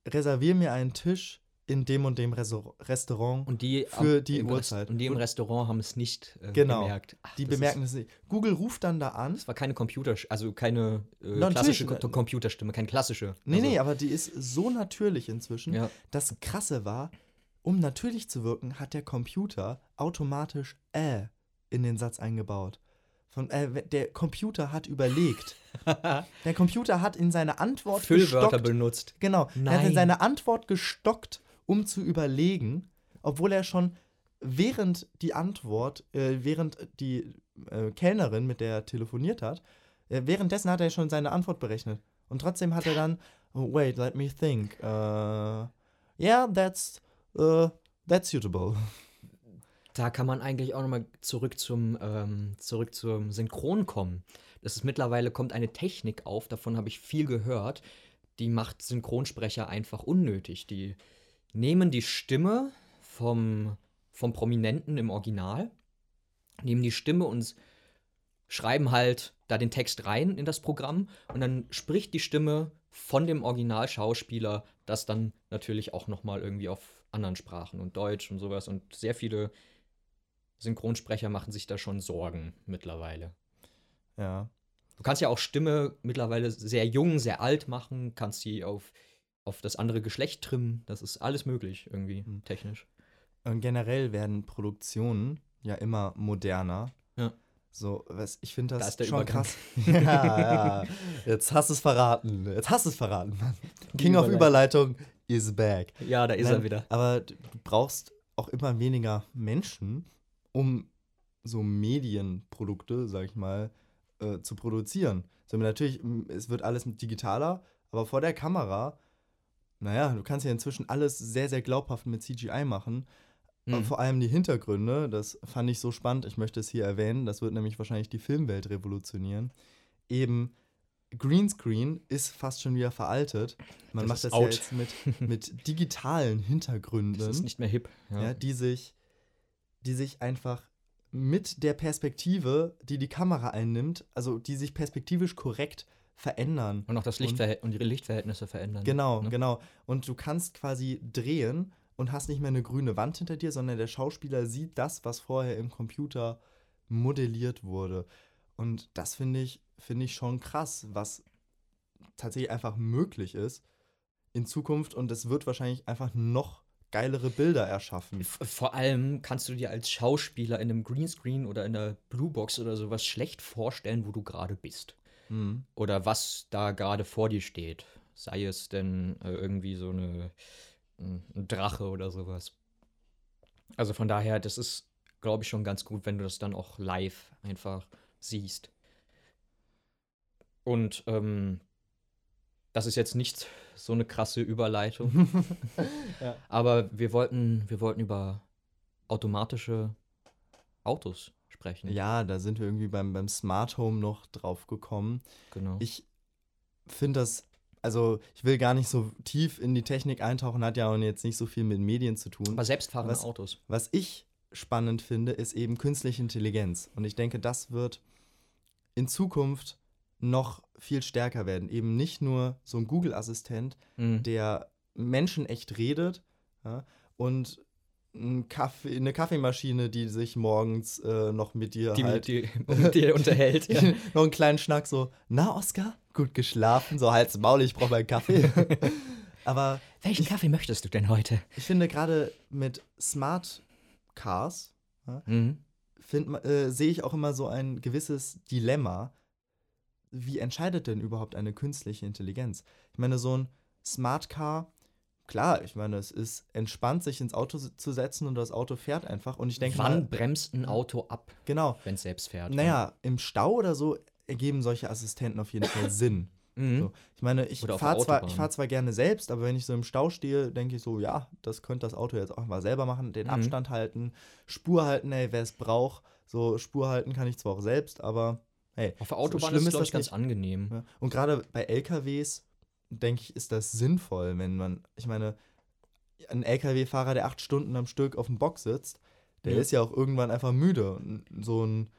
reservier mir einen Tisch in dem und dem Reso Restaurant. Und die Für am- die im Rest- Uhrzeit. Und die im Restaurant haben es nicht äh, Genau. gemerkt. Ach, die bemerken das nicht. Google ruft dann da an es war keine Computer, also keine äh, klassische ne- Ko- Computerstimme, keine klassische. Nee, also, nee, aber die ist so natürlich inzwischen. Ja. Das Krasse war, um natürlich zu wirken, hat der Computer automatisch äh in den Satz eingebaut. Von, äh, der Computer hat überlegt. der Computer hat in seine Antwort Füllwörter gestockt. benutzt. Genau, er hat in Nein. seine Antwort gestockt, um zu überlegen, obwohl er schon während die Antwort, äh, während die äh, Kellnerin, mit der er telefoniert hat, äh, währenddessen hat er schon seine Antwort berechnet. Und trotzdem hat er dann, oh, wait, let me think. Uh, yeah, that's, uh, that's suitable. Da kann man eigentlich auch nochmal zurück zum, ähm, zurück zum Synchron kommen. Das ist mittlerweile kommt eine Technik auf, davon habe ich viel gehört, die macht Synchronsprecher einfach unnötig. Die nehmen die Stimme vom, vom Prominenten im Original, nehmen die Stimme und schreiben halt da den Text rein in das Programm und dann spricht die Stimme von dem Originalschauspieler das dann natürlich auch nochmal irgendwie auf anderen Sprachen und Deutsch und sowas und sehr viele Synchronsprecher machen sich da schon Sorgen mittlerweile. Ja. Du kannst ja auch Stimme mittlerweile sehr jung, sehr alt machen, kannst sie auf, auf das andere Geschlecht trimmen. Das ist alles möglich irgendwie Hm. technisch. Und generell werden Produktionen ja immer moderner. Ja. So, was, ich finde Da das ist der schon Übergang. krass. ja, ja. Jetzt hast du es verraten. Jetzt hast du es verraten, Mann. King of Überleitung. Is back. Ja, da ist er Nein, wieder. Aber du brauchst auch immer weniger Menschen, um so Medienprodukte, sag ich mal, äh, zu produzieren. So, natürlich, es wird alles digitaler, aber vor der Kamera, naja, du kannst ja inzwischen alles sehr, sehr glaubhaft mit CGI machen. Und Mhm. vor allem die Hintergründe, das fand ich so spannend, ich möchte es hier erwähnen, das wird nämlich wahrscheinlich die Filmwelt revolutionieren. Eben Greenscreen ist fast schon wieder veraltet. Man Das macht das out. ja jetzt mit, mit digitalen Hintergründen, Das ist nicht mehr hip. ja. die sich die sich einfach mit der Perspektive, die die Kamera einnimmt, also die sich perspektivisch korrekt verändern. Und auch das Lichtverhält und ihre Lichtverhältnisse verändern. Genau, ne? genau. Und du kannst quasi drehen und hast nicht mehr eine grüne Wand hinter dir, sondern der Schauspieler sieht das, was vorher im Computer modelliert wurde. Und das finde ich, finde ich schon krass, was tatsächlich einfach möglich ist in Zukunft. Und es wird wahrscheinlich einfach noch geilere Bilder erschaffen. Vor allem kannst du dir als Schauspieler in einem Greenscreen oder in einer Bluebox oder sowas schlecht vorstellen, wo du gerade bist. Mhm. Oder was da gerade vor dir steht. Sei es denn äh, irgendwie so eine, ein Drache oder sowas. Also von daher, das ist, glaube ich, schon ganz gut, wenn du das dann auch live einfach siehst. Und ähm, das ist jetzt nicht so eine krasse Überleitung. Ja. Aber wir wollten, wir wollten über automatische Autos sprechen. Ja, da sind wir irgendwie beim, beim Smart Home noch drauf gekommen. genau. Ich finde das, also ich will gar nicht so tief in die Technik eintauchen, hat ja auch jetzt nicht so viel mit Medien zu tun. Aber selbstfahrende was- Autos. Was ich spannend finde, ist eben künstliche Intelligenz. Und ich denke, das wird in Zukunft noch viel stärker werden. Eben nicht nur so ein Google-Assistent, Mhm. der menschenecht redet ja, und ein Kaffee, eine Kaffeemaschine, die sich morgens äh, noch mit dir die halt dir, mit dir unterhält. Ja. noch einen kleinen Schnack so, na Oskar, gut geschlafen, so und Maul, ich brauche meinen Kaffee. Aber Welchen Kaffee möchtest du denn heute? ich finde gerade mit Smart Cars Mhm. äh, sehe ich auch immer so ein gewisses Dilemma. Wie entscheidet denn überhaupt eine künstliche Intelligenz? Ich meine, so ein Smart Car, klar, ich meine, es ist entspannt, sich ins Auto zu setzen und das Auto fährt einfach. Und ich denke Wann mal, bremst ein Auto ab, genau, wenn es selbst fährt? naja, im Stau oder so ergeben solche Assistenten auf jeden Fall Sinn. Mhm. So. Ich meine, ich Oder fahre zwar, ich fahr zwar gerne selbst, aber wenn ich so im Stau stehe, denke ich so, ja, das könnte das Auto jetzt auch mal selber machen, den Mhm. Abstand halten, Spur halten, ey, wer es braucht. So, Spur halten kann ich zwar auch selbst, aber hey. Auf der so Autobahn schlimm ist es, ganz nicht. angenehm. Ja. Und gerade bei LKWs, denke ich, ist das sinnvoll, wenn man, ich meine, ein LKW-Fahrer, der acht Stunden am Stück auf dem Bock sitzt, der Ja. ist ja auch irgendwann einfach müde. So ein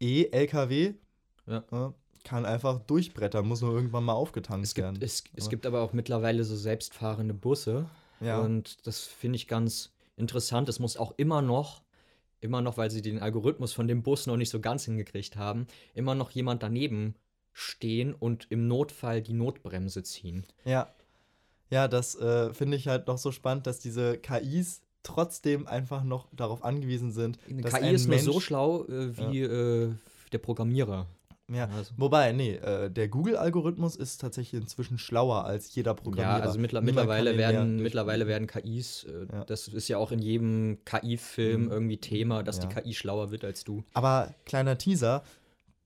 E-LKW Ja. ja, kann einfach durchbrettern, muss nur irgendwann mal aufgetankt Es gibt, werden. es, es gibt aber auch mittlerweile so selbstfahrende Busse. Und das finde ich ganz interessant. Es muss auch immer noch, immer noch, weil sie den Algorithmus von dem Bus noch nicht so ganz hingekriegt haben, immer noch jemand daneben stehen und im Notfall die Notbremse ziehen. Ja, ja, das äh, finde ich halt noch so spannend, dass diese KIs trotzdem einfach noch darauf angewiesen sind. Eine dass KI ein ist nur so Mensch- schlau äh, wie äh, der Programmierer. Ja, Also, wobei, nee, äh, der Google-Algorithmus ist tatsächlich inzwischen schlauer als jeder Programmierer. ja, also mittler Niemand mittlerweile, werden, mittlerweile werden KIs, äh, Ja. das ist ja auch in jedem KI-Film Mhm. irgendwie Thema, dass Ja. die KI schlauer wird als du. Aber kleiner Teaser,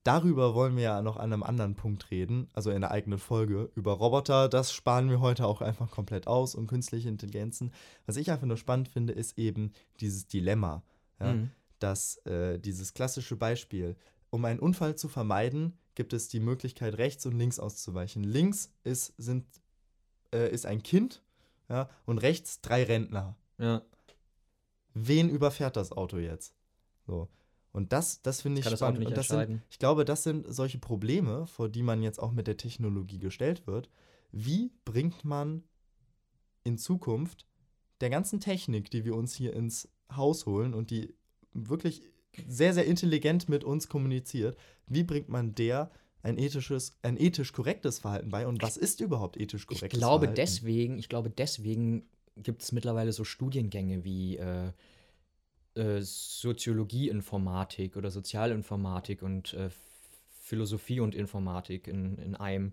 darüber wollen wir ja noch an einem anderen Punkt reden, also in der eigenen Folge, über Roboter. Das sparen wir heute auch einfach komplett aus und künstliche Intelligenzen. Was ich einfach nur spannend finde, ist eben dieses Dilemma. Ja? Mhm. dass äh, dieses klassische Beispiel, um einen Unfall zu vermeiden, gibt es die Möglichkeit, rechts und links auszuweichen. Links ist, sind, äh, ist ein Kind ja, und rechts drei Rentner. Ja. Wen überfährt das Auto jetzt? So. Und das, das finde ich spannend. und das sind, ich glaube, das sind solche Probleme, vor die man jetzt auch mit der Technologie gestellt wird. Wie bringt man in Zukunft der ganzen Technik, die wir uns hier ins Haus holen und die wirklich sehr, sehr intelligent mit uns kommuniziert, wie bringt man der ein ethisches, ein ethisch korrektes Verhalten bei? Und was ist überhaupt ethisch Ich korrektes glaube Verhalten? deswegen, ich glaube deswegen gibt es mittlerweile so Studiengänge wie äh, äh, Soziologie-Informatik oder Sozialinformatik und äh, Philosophie und Informatik in, in einem,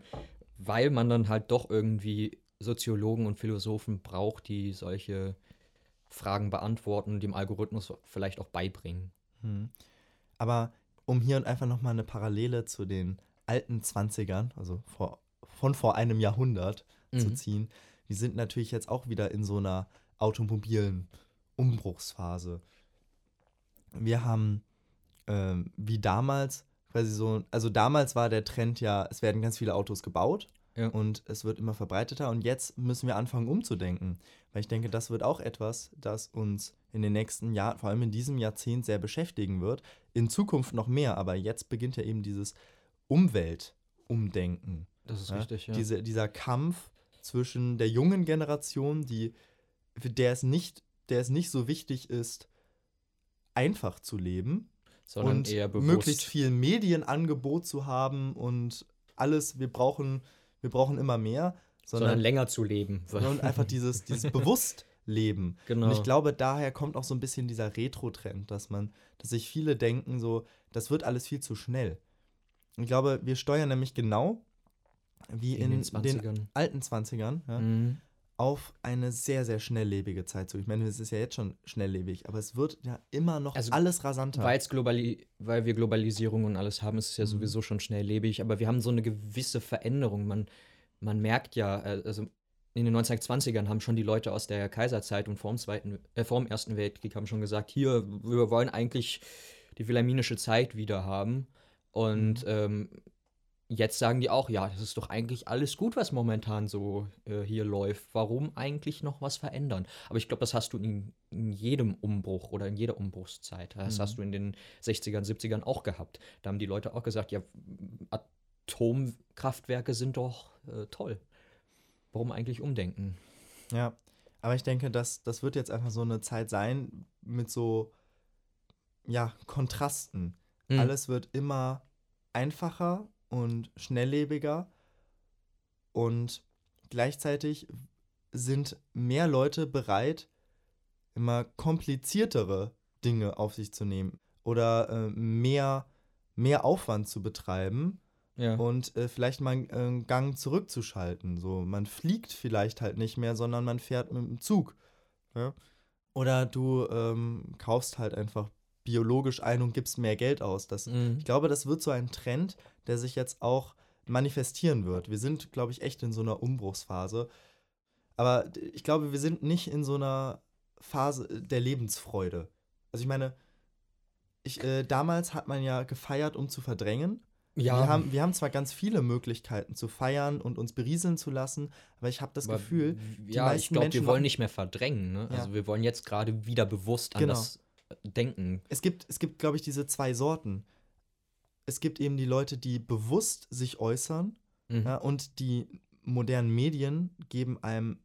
weil man dann halt doch irgendwie Soziologen und Philosophen braucht, die solche Fragen beantworten, dem Algorithmus vielleicht auch beibringen. Hm. Aber um hier einfach nochmal eine Parallele zu den alten 20ern, also vor, von vor einem Jahrhundert zu Mhm. ziehen, wir sind natürlich jetzt auch wieder in so einer automobilen Umbruchsphase. Wir haben ähm, wie damals quasi so, also damals war der Trend ja, es werden ganz viele Autos gebaut Ja. und es wird immer verbreiteter und jetzt müssen wir anfangen umzudenken, weil ich denke, das wird auch etwas, das uns in den nächsten Jahren, vor allem in diesem Jahrzehnt, sehr beschäftigen wird. In Zukunft noch mehr, aber jetzt beginnt ja eben dieses Umweltumdenken. Das ist Ja, richtig, ja. Diese, dieser Kampf zwischen der jungen Generation, die, der es nicht, der es nicht so wichtig ist, einfach zu leben Sondern und eher bewusst. möglichst viel Medienangebot zu haben und alles, wir brauchen, wir brauchen immer mehr, sondern, sondern, länger zu leben. sondern einfach dieses, dieses Bewusstleben. Genau. Und ich glaube, daher kommt auch so ein bisschen dieser Retro-Trend, dass man, dass sich viele denken, so, das wird alles viel zu schnell. Ich glaube, wir steuern nämlich genau wie in, in, den den 20ern. alten 20ern ja, Mhm. Auf eine sehr, sehr schnelllebige Zeit zu. Ich meine, es ist ja jetzt schon schnelllebig, aber es wird ja immer noch Also, alles rasanter. Globali weil wir Globalisierung und alles haben, ist es ja Mhm. sowieso schon schnelllebig, aber wir haben so eine gewisse Veränderung. Man, man merkt ja, äh, also in den 1920ern haben schon die Leute aus der Kaiserzeit und vorm, Zweiten, äh, vorm Ersten Weltkrieg haben schon gesagt, hier, wir wollen eigentlich die wilhelminische Zeit wieder haben. Und ähm, jetzt sagen die auch, ja, das ist doch eigentlich alles gut, was momentan so äh, hier läuft. Warum eigentlich noch was verändern? Aber ich glaube, das hast du in, in jedem Umbruch oder in jeder Umbruchszeit. Das Mhm. hast du in den 60ern, 70ern auch gehabt. Da haben die Leute auch gesagt, ja, Atomkraftwerke sind doch äh, toll. Warum eigentlich umdenken? Ja, aber ich denke, dass das wird jetzt einfach so eine Zeit sein mit so, ja, Kontrasten. Mhm. Alles wird immer einfacher und schnelllebiger und gleichzeitig sind mehr Leute bereit, immer kompliziertere Dinge auf sich zu nehmen oder äh, mehr, mehr Aufwand zu betreiben, Ja. und äh, vielleicht mal äh, einen Gang zurückzuschalten. So, man fliegt vielleicht halt nicht mehr, sondern man fährt mit dem Zug. Ja? Oder du ähm, kaufst halt einfach biologisch ein und gibst mehr Geld aus. Das, Mhm. Ich glaube, das wird so ein Trend, der sich jetzt auch manifestieren wird. Wir sind, glaube ich, echt in so einer Umbruchsphase. Aber ich glaube, wir sind nicht in so einer Phase der Lebensfreude. Also ich meine, ich, äh, damals hat man ja gefeiert, um zu verdrängen. ja, Wir, haben, wir haben zwar ganz viele Möglichkeiten zu feiern und uns berieseln zu lassen, aber ich habe das aber Gefühl, die ja, ich meisten glaube, wir wollen nicht mehr verdrängen. Ne? Ja. Also wir wollen jetzt gerade wieder bewusst an Genau. das äh, denken. es gibt, es gibt, glaube ich, diese zwei Sorten. Es gibt eben die Leute, die bewusst sich äußern Mhm. ja, und die modernen Medien geben einem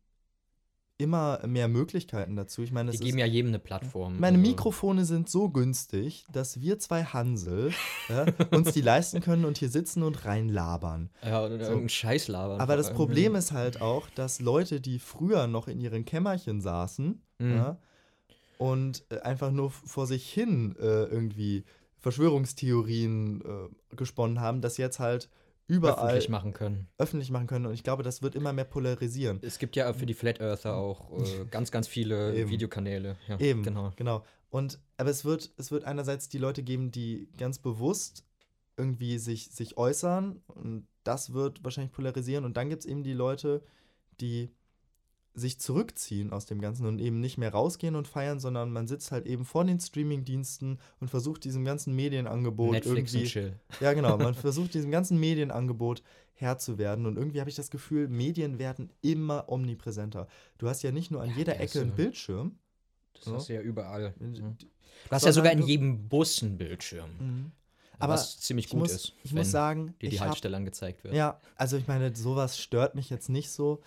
immer mehr Möglichkeiten dazu. Ich meine, Die geben ist, ja jedem eine Plattform. meine also- Mikrofone sind so günstig, dass wir zwei Hansel ja, uns die leisten können und hier sitzen und reinlabern. Ja, oder So. irgendeinen Scheiß labern. Aber das. Problem ist halt auch, dass Leute, die früher noch in ihren Kämmerchen saßen Mhm. ja, und äh, einfach nur vor sich hin äh, irgendwie Verschwörungstheorien äh, gesponnen haben, das jetzt halt überall öffentlich machen können. öffentlich machen können. Und ich glaube, das wird immer mehr polarisieren. Es gibt ja für die Flat Earther auch äh, ganz, ganz viele Eben. Videokanäle. Ja, Eben, Genau. genau. Und aber es wird, es wird einerseits die Leute geben, die ganz bewusst irgendwie sich, sich äußern und das wird wahrscheinlich polarisieren. Und dann gibt es eben die Leute, die sich zurückziehen aus dem Ganzen und eben nicht mehr rausgehen und feiern, sondern man sitzt halt eben vor den Streamingdiensten und versucht diesem ganzen Medienangebot Netflix und irgendwie. Chill. Ja, genau. Man versucht diesem ganzen Medienangebot Herr zu werden. Und irgendwie habe ich das Gefühl, Medien werden immer omnipräsenter. Du hast ja nicht nur an Ja, jeder Ecke einen Bildschirm. Das Ja. hast du ja überall. Mhm. Mhm. Du hast ja sogar in jedem Bus einen Bildschirm. Aber was ziemlich Ich gut muss, ist, ich muss sagen, dir die Haltestelle angezeigt wird. ja, also ich meine, sowas stört mich jetzt nicht so.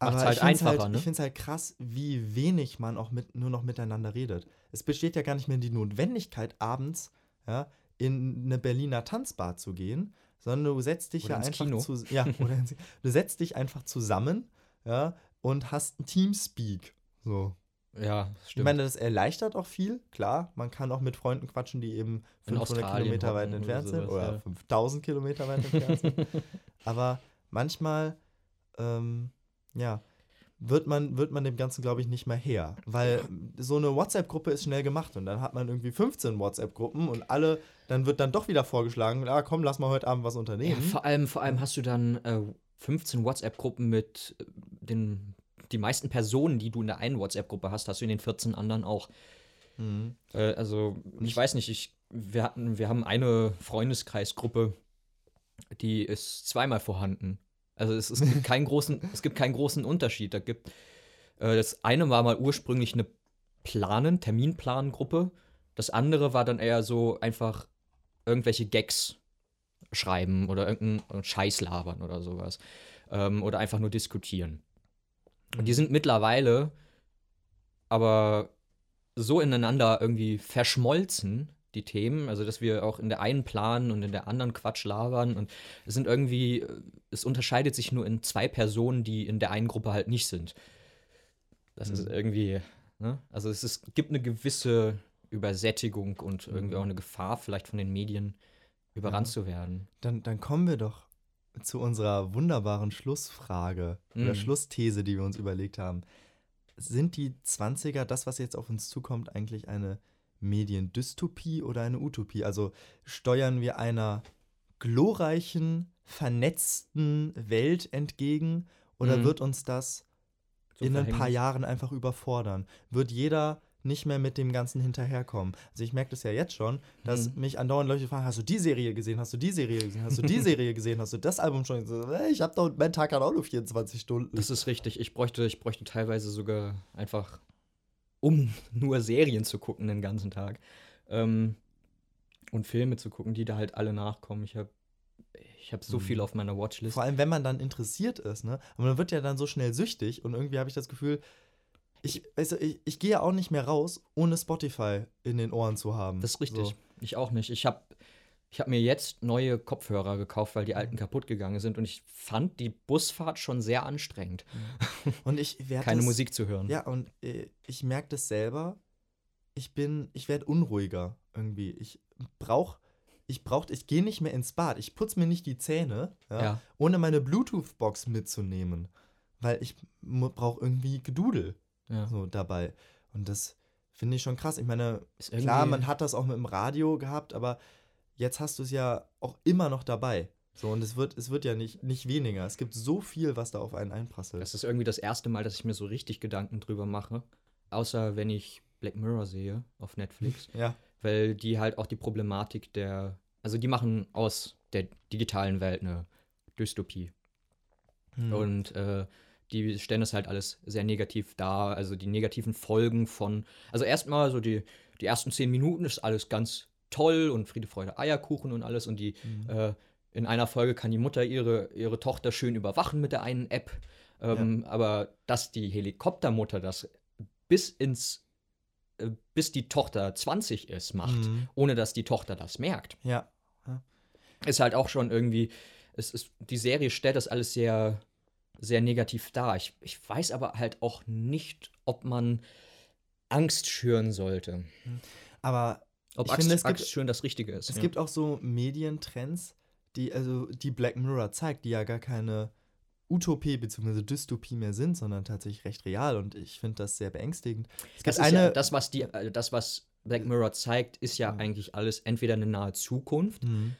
Macht's Aber halt ich finde es einfacher, halt, ne? ich find's halt krass, wie wenig man auch mit, nur noch miteinander redet. Es besteht ja gar nicht mehr die Notwendigkeit, abends ja, in eine Berliner Tanzbar zu gehen, sondern du setzt dich Oder ja einfach Kino. zu, ja, oder du setzt dich einfach zusammen ja, und hast ein Teamspeak. So. Ja, Ich stimmt. meine, das erleichtert auch viel, klar. Man kann auch mit Freunden quatschen, die eben In 500 Australien Kilometer weit oder entfernt sind oder ja. 5000 Kilometer weit entfernt sind. Aber manchmal, ähm, ja, wird man, wird man dem Ganzen, glaube ich, nicht mehr her. Weil so eine WhatsApp-Gruppe ist schnell gemacht und dann hat man irgendwie 15 WhatsApp-Gruppen und alle, dann wird dann doch wieder vorgeschlagen, ah, komm, lass mal heute Abend was ja, unternehmen. vor, allem, vor allem hast du dann äh, 15 WhatsApp-Gruppen mit äh, den die meisten Personen, die du in der einen WhatsApp-Gruppe hast, hast du in den 14 anderen auch. Mhm. Äh, also, ich weiß nicht, ich, wir, hatten, wir haben eine Freundeskreisgruppe, die ist zweimal vorhanden. Also es, es, gibt, keinen großen, es gibt keinen großen Unterschied. Da gibt, äh, das eine war mal ursprünglich eine Planen, Terminplanengruppe. Das andere war dann eher so einfach irgendwelche Gags schreiben oder irgendeinen Scheiß labern oder sowas. Ähm, oder einfach nur diskutieren. Und die sind mittlerweile aber so ineinander irgendwie verschmolzen, die Themen, also dass wir auch in der einen planen und in der anderen Quatsch labern und es sind irgendwie, es unterscheidet sich nur in zwei Personen, die in der einen Gruppe halt nicht sind. Das ist Mhm. irgendwie, ne? Also es ist, gibt eine gewisse Übersättigung und irgendwie Mhm. auch eine Gefahr, vielleicht von den Medien überrannt Ja. zu werden. Dann, dann kommen wir doch zu unserer wunderbaren Schlussfrage oder Mhm. Schlussthese, die wir uns überlegt haben. Sind die 20er, das, was jetzt auf uns zukommt, eigentlich eine Mediendystopie oder eine Utopie? Also steuern wir einer glorreichen, vernetzten Welt entgegen oder Mhm. wird uns das Zum in ein paar. Jahren einfach überfordern? Wird jeder nicht mehr mit dem Ganzen hinterherkommen? Also ich merke das ja jetzt schon, dass Mhm. mich andauernd Leute fragen, hast du die Serie gesehen, hast du die Serie gesehen, hast du die Serie gesehen, hast du das Album schon gesehen? Ich habe doch, mein Tag hat auch nur 24 Stunden. Das ist richtig. Ich bräuchte, ich bräuchte teilweise sogar einfach, um nur Serien zu gucken den ganzen Tag. Ähm, und Filme zu gucken, die da halt alle nachkommen. Ich habe ich hab so Mhm. viel auf meiner Watchlist. Vor allem, wenn man dann interessiert ist, ne? Aber man wird ja dann so schnell süchtig und irgendwie habe ich das Gefühl, ich, weißt du, ich, ich gehe ja auch nicht mehr raus, ohne Spotify in den Ohren zu haben. Das ist richtig. So. Ich auch nicht. Ich habe ich hab mir jetzt neue Kopfhörer gekauft, weil die alten Mhm. kaputt gegangen sind. Und ich fand die Busfahrt schon sehr anstrengend, Und ich werde keine das, Musik zu hören. Ja, und äh, ich merke das selber. Ich bin, ich werde unruhiger irgendwie. Ich brauch, ich brauch, ich gehe nicht mehr ins Bad. Ich putze mir nicht die Zähne, ja, Ja. ohne meine Bluetooth-Box mitzunehmen. Weil ich brauche irgendwie Gedudel Ja. so dabei. Und das finde ich schon krass. Ich meine, klar, man hat das auch mit dem Radio gehabt, aber jetzt hast du es ja auch immer noch dabei. So, und es wird, es wird ja nicht, nicht weniger. Es gibt so viel, was da auf einen einprasselt. Das ist irgendwie das erste Mal, dass ich mir so richtig Gedanken drüber mache. Außer wenn ich Black Mirror sehe auf Netflix. ja. weil die halt auch die Problematik der, also die machen aus der digitalen Welt eine Dystopie. Hm. Und äh, die stellen das halt alles sehr negativ dar, also die negativen Folgen von, also erstmal so die, die ersten zehn Minuten ist alles ganz toll und Friede, Freude, Eierkuchen und alles und die, Mhm. äh, in einer Folge kann die Mutter ihre, ihre Tochter schön überwachen mit der einen App, ähm, aber dass die Helikoptermutter das bis ins, äh, bis die Tochter 20 ist, macht, Mhm. ohne dass die Tochter das merkt Ja. ist halt auch schon irgendwie, es ist, die Serie stellt das alles sehr, sehr negativ dar. Ich, ich weiß aber halt auch nicht, ob man Angst schüren sollte. Aber Ob Ich Angst, finde, es gibt- schüren das Richtige ist. es ja. gibt auch so Medientrends, die, also die Black Mirror zeigt, die ja gar keine Utopie bzw. Dystopie mehr sind, sondern tatsächlich recht real. Und ich finde das sehr beängstigend. Es das, ist eine. ja, das, was die, äh, das, was Black Mirror zeigt, ist ja Ja. eigentlich alles entweder eine nahe Zukunft Mhm.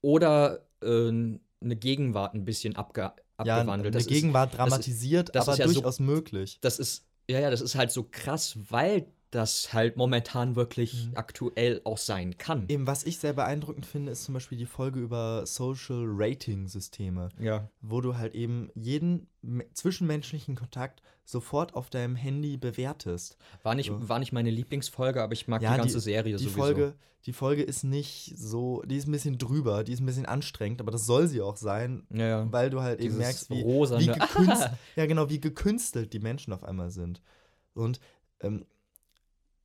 oder äh, eine Gegenwart ein bisschen abge ja, abgewandelt. eine Das ist- Gegenwart dramatisiert, das aber ist ja so- durchaus möglich. das ist, ja, ja, das ist halt so krass, weil das halt momentan wirklich Mhm. aktuell auch sein kann. Eben, was ich sehr beeindruckend finde, ist zum Beispiel die Folge über Social Rating Systeme, Ja. wo du halt eben jeden me- zwischenmenschlichen Kontakt sofort auf deinem Handy bewertest. War nicht, So. war nicht meine Lieblingsfolge, aber ich mag Ja, die ganze die- Serie Die sowieso. Folge, die Folge ist nicht so, die ist ein bisschen drüber, die ist ein bisschen anstrengend, aber das soll sie auch sein, ja, ja. weil du halt eben Dieses merkst, wie, wie gekünstelt, ja genau, wie gekünstelt die Menschen auf einmal sind. Und ähm,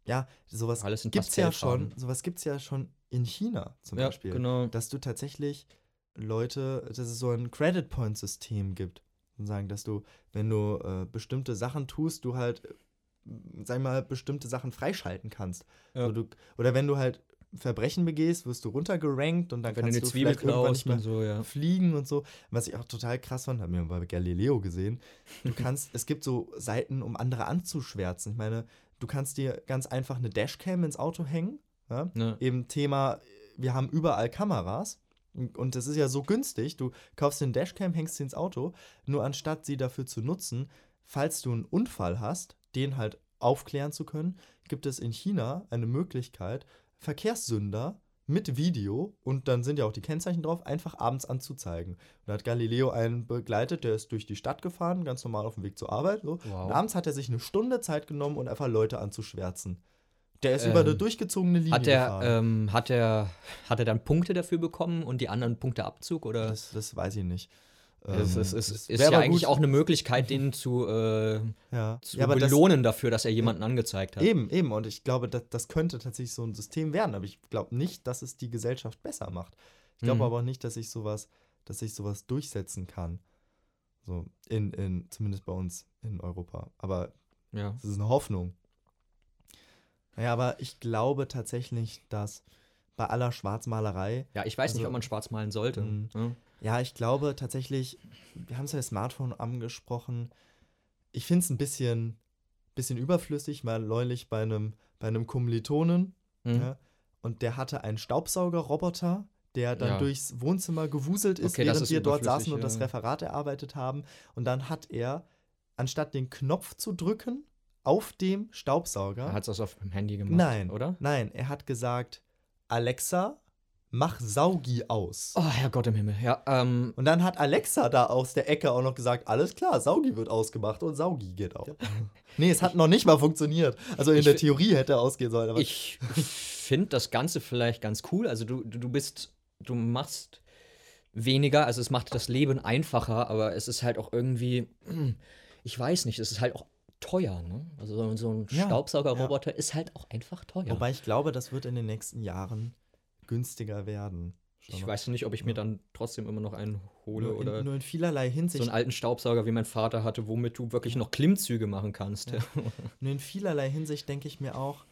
ja, sowas Alles in gibt's ja schon, sowas gibt's ja schon in China zum ja, Beispiel. genau. dass du tatsächlich Leute, dass es so ein Credit Point System gibt. Und sagen, dass du, wenn du äh, bestimmte Sachen tust, du halt, äh, sag mal, bestimmte Sachen freischalten kannst. Ja. So, du, oder wenn du halt Verbrechen begehst, wirst du runtergerankt und dann Wenn du kannst du Zwiebel vielleicht irgendwann nicht mehr so, ja. fliegen und so. Was ich auch total krass fand, haben wir bei Galileo gesehen. Du kannst, es gibt so Seiten, um andere anzuschwärzen. Ich meine, du kannst dir ganz einfach eine Dashcam ins Auto hängen. Ja? Ne? Eben Thema, wir haben überall Kameras. Und das ist ja so günstig. Du kaufst den Dashcam, hängst sie ins Auto. Nur anstatt sie dafür zu nutzen, falls du einen Unfall hast, den halt aufklären zu können, gibt es in China eine Möglichkeit, Verkehrssünder mit Video und dann sind ja auch die Kennzeichen drauf, einfach abends anzuzeigen. Und da hat Galileo einen begleitet, der ist durch die Stadt gefahren, ganz normal auf dem Weg zur Arbeit. So. Wow. Und abends hat er sich eine Stunde Zeit genommen und einfach Leute anzuschwärzen. Der ist Ähm, über eine durchgezogene Linie Hat er, gefahren. ähm, hat, er, hat er dann Punkte dafür bekommen und die anderen Punkte Abzug? Oder? das, das weiß ich nicht. Es Ähm, ist, es das ist, ja eigentlich gut- auch eine Möglichkeit, den zu, äh, ja. zu ja, aber das, belohnen dafür, dass er jemanden angezeigt hat. Eben, eben. Und ich glaube, das, das könnte tatsächlich so ein System werden. Aber ich glaube nicht, dass es die Gesellschaft besser macht. Ich glaube Mhm. aber auch nicht, dass ich sowas, dass ich sowas durchsetzen kann. So, in, in, zumindest bei uns in Europa. Aber Ja. das ist eine Hoffnung. Naja, aber ich glaube tatsächlich, dass bei aller Schwarzmalerei, ja, ich weiß nicht, Also- ob man schwarz malen sollte. Mhm. ne? Ja, ich glaube tatsächlich, wir haben es ja das Smartphone angesprochen. Ich finde es ein bisschen, bisschen überflüssig, weil neulich bei einem, bei einem Kommilitonen, Mhm. Ja. Und der hatte einen Staubsaugerroboter, der dann Ja. durchs Wohnzimmer gewuselt ist, Okay, während wir dort saßen und das. Referat erarbeitet haben. Und dann hat er, anstatt den Knopf zu drücken, auf dem Staubsauger. Er hat es auf dem Handy gemacht, nein, oder? Nein, er hat gesagt, Alexa, mach Saugi aus. Oh, Herrgott im Himmel. Ja, ähm, Und dann hat Alexa da aus der Ecke auch noch gesagt, alles klar, Saugi wird ausgemacht und Saugi geht auch. nee, es hat noch nicht mal funktioniert. Also in der Theorie hätte er ausgehen sollen. Aber ich finde das Ganze vielleicht ganz cool. Also du, du bist, du machst weniger, also es macht das Leben einfacher, aber es ist halt auch irgendwie, ich weiß nicht, es ist halt auch teuer, ne? Also so- ein Ja, Staubsaugerroboter ist halt auch einfach teuer. Wobei ich glaube, das wird in den nächsten Jahren günstiger werden. Schau ich mal. weiß nicht, ob ich mir dann trotzdem immer noch einen hole nur, oder in, nur in vielerlei so Hinsicht. einen alten Staubsauger, wie mein Vater hatte, womit du wirklich noch Klimmzüge machen kannst. Ja. nur in vielerlei Hinsicht denke ich mir auch,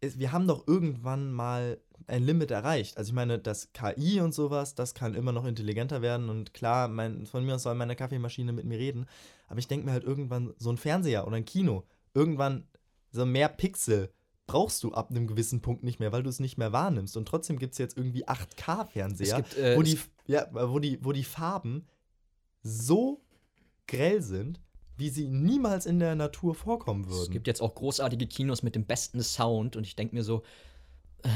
wir haben doch irgendwann mal ein Limit erreicht. Also ich meine, das KI und sowas, das kann immer noch intelligenter werden und klar, mein, von mir aus soll meine Kaffeemaschine mit mir reden. Aber ich denke mir halt irgendwann so ein Fernseher oder ein Kino, irgendwann so mehr Pixel brauchst du ab einem gewissen Punkt nicht mehr, weil du es nicht mehr wahrnimmst. Und trotzdem gibt es jetzt irgendwie 8K-Fernseher, Es gibt, äh, wo, die, ja, wo, die, wo die Farben so grell sind, wie sie niemals in der Natur vorkommen würden. Es gibt jetzt auch großartige Kinos mit dem besten Sound und ich denke mir so, äh,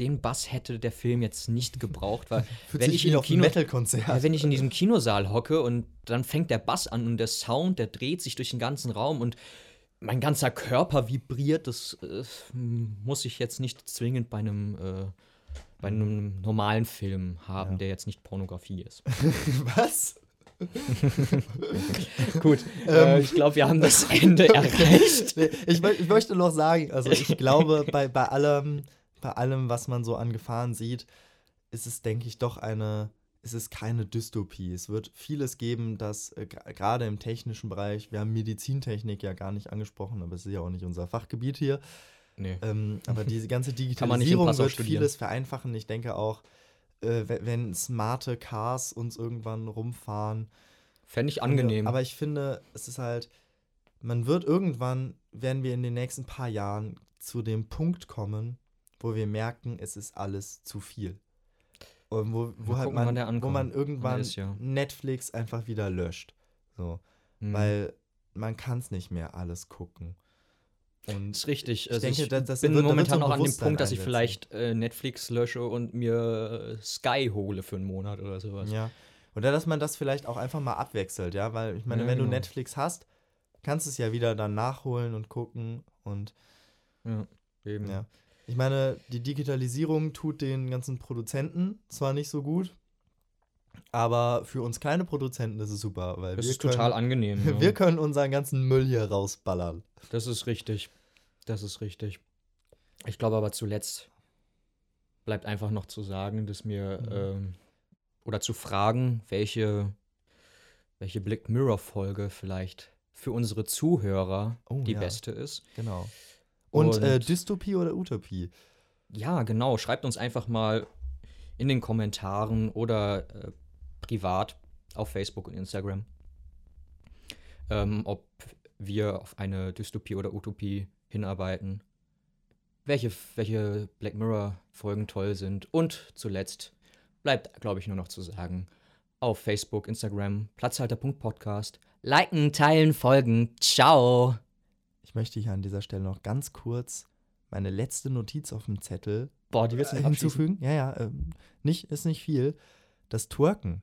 den Bass hätte der Film jetzt nicht gebraucht, weil wenn ich in Kino, ja, wenn ich in diesem Kinosaal hocke und dann fängt der Bass an und der Sound, der dreht sich durch den ganzen Raum und mein ganzer Körper vibriert, das äh, muss ich jetzt nicht zwingend bei einem äh, bei einem normalen Film haben, Ja. der jetzt nicht Pornografie ist. Was? Gut, Ähm. äh, ich glaube, wir haben das Ende erreicht. Ich, ich möchte noch sagen, also ich glaube, bei, bei, allem, bei allem, was man so an Gefahren sieht, ist es, denke ich, doch eine, es ist keine Dystopie. Es wird vieles geben, das äh, gerade im technischen Bereich, wir haben Medizintechnik ja gar nicht angesprochen, aber es ist ja auch nicht unser Fachgebiet hier. Nee. Ähm, aber diese ganze Digitalisierung wird studieren. vieles vereinfachen. Ich denke auch, äh, we- wenn smarte Cars uns irgendwann rumfahren, Fände ich angenehm. aber ich finde, es ist halt, man wird irgendwann, werden wir in den nächsten paar Jahren zu dem Punkt kommen, wo wir merken, es ist alles zu viel. Und wo, wo Mal halt gucken, man, wo man irgendwann ist, ja. Netflix einfach wieder löscht. So. Hm. Weil man kann es nicht mehr alles gucken. Und Das ist richtig. Ich Also denke, ich da- das bin wird- momentan noch an dem Punkt, dass ich einsetzen. vielleicht äh, Netflix lösche und mir äh, Sky hole für einen Monat oder sowas. Ja. Oder dass man das vielleicht auch einfach mal abwechselt, ja, weil ich meine, Ja, wenn du genau. Netflix hast, kannst du es ja wieder dann nachholen und gucken und Ja, eben. ja. Ich meine, die Digitalisierung tut den ganzen Produzenten zwar nicht so gut, aber für uns kleine Produzenten ist es super, weil Das wir ist können, total angenehm. ja. wir können unseren ganzen Müll hier rausballern. Das ist richtig. Das ist richtig. Ich glaube aber zuletzt bleibt einfach noch zu sagen, dass mir Mhm. ähm, oder zu fragen, welche, welche Black Mirror-Folge vielleicht für unsere Zuhörer Oh, die ja. beste ist. Genau. Und, äh, Und- Dystopie oder Utopie? Ja, genau. Schreibt uns einfach mal in den Kommentaren oder äh, privat auf Facebook und Instagram, ähm, ob wir auf eine Dystopie oder Utopie hinarbeiten, welche, welche Black Mirror-Folgen toll sind und zuletzt bleibt, glaube ich, nur noch zu sagen, auf Facebook, Instagram, Platzhalter.podcast, liken, teilen, folgen. Ciao! Ich möchte hier an dieser Stelle noch ganz kurz meine letzte Notiz auf dem Zettel Boah, die willst du äh, hinzufügen. Ja, ja, ähm, nicht, ist nicht viel. Das Twerken,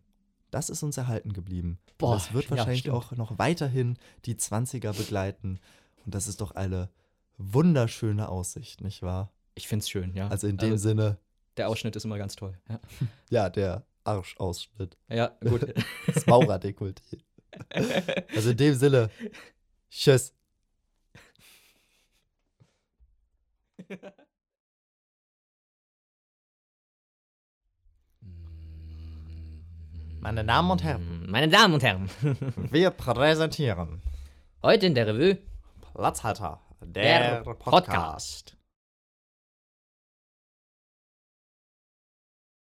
das ist uns erhalten geblieben. Boah, das wird ja, wahrscheinlich stimmt. auch noch weiterhin die 20er begleiten. Und das ist doch eine wunderschöne Aussicht, nicht wahr? Ich find's schön, ja. Also in dem Sinne, Der Ausschnitt ist immer ganz toll. Ja, ja, der Arschausschnitt, ja gut. das Maurerdekolleté. also in dem Sinne, tschüss. Meine Damen und Herren, Meine Damen und Herren, wir präsentieren heute in der Revue Platzhalter, der Podcast.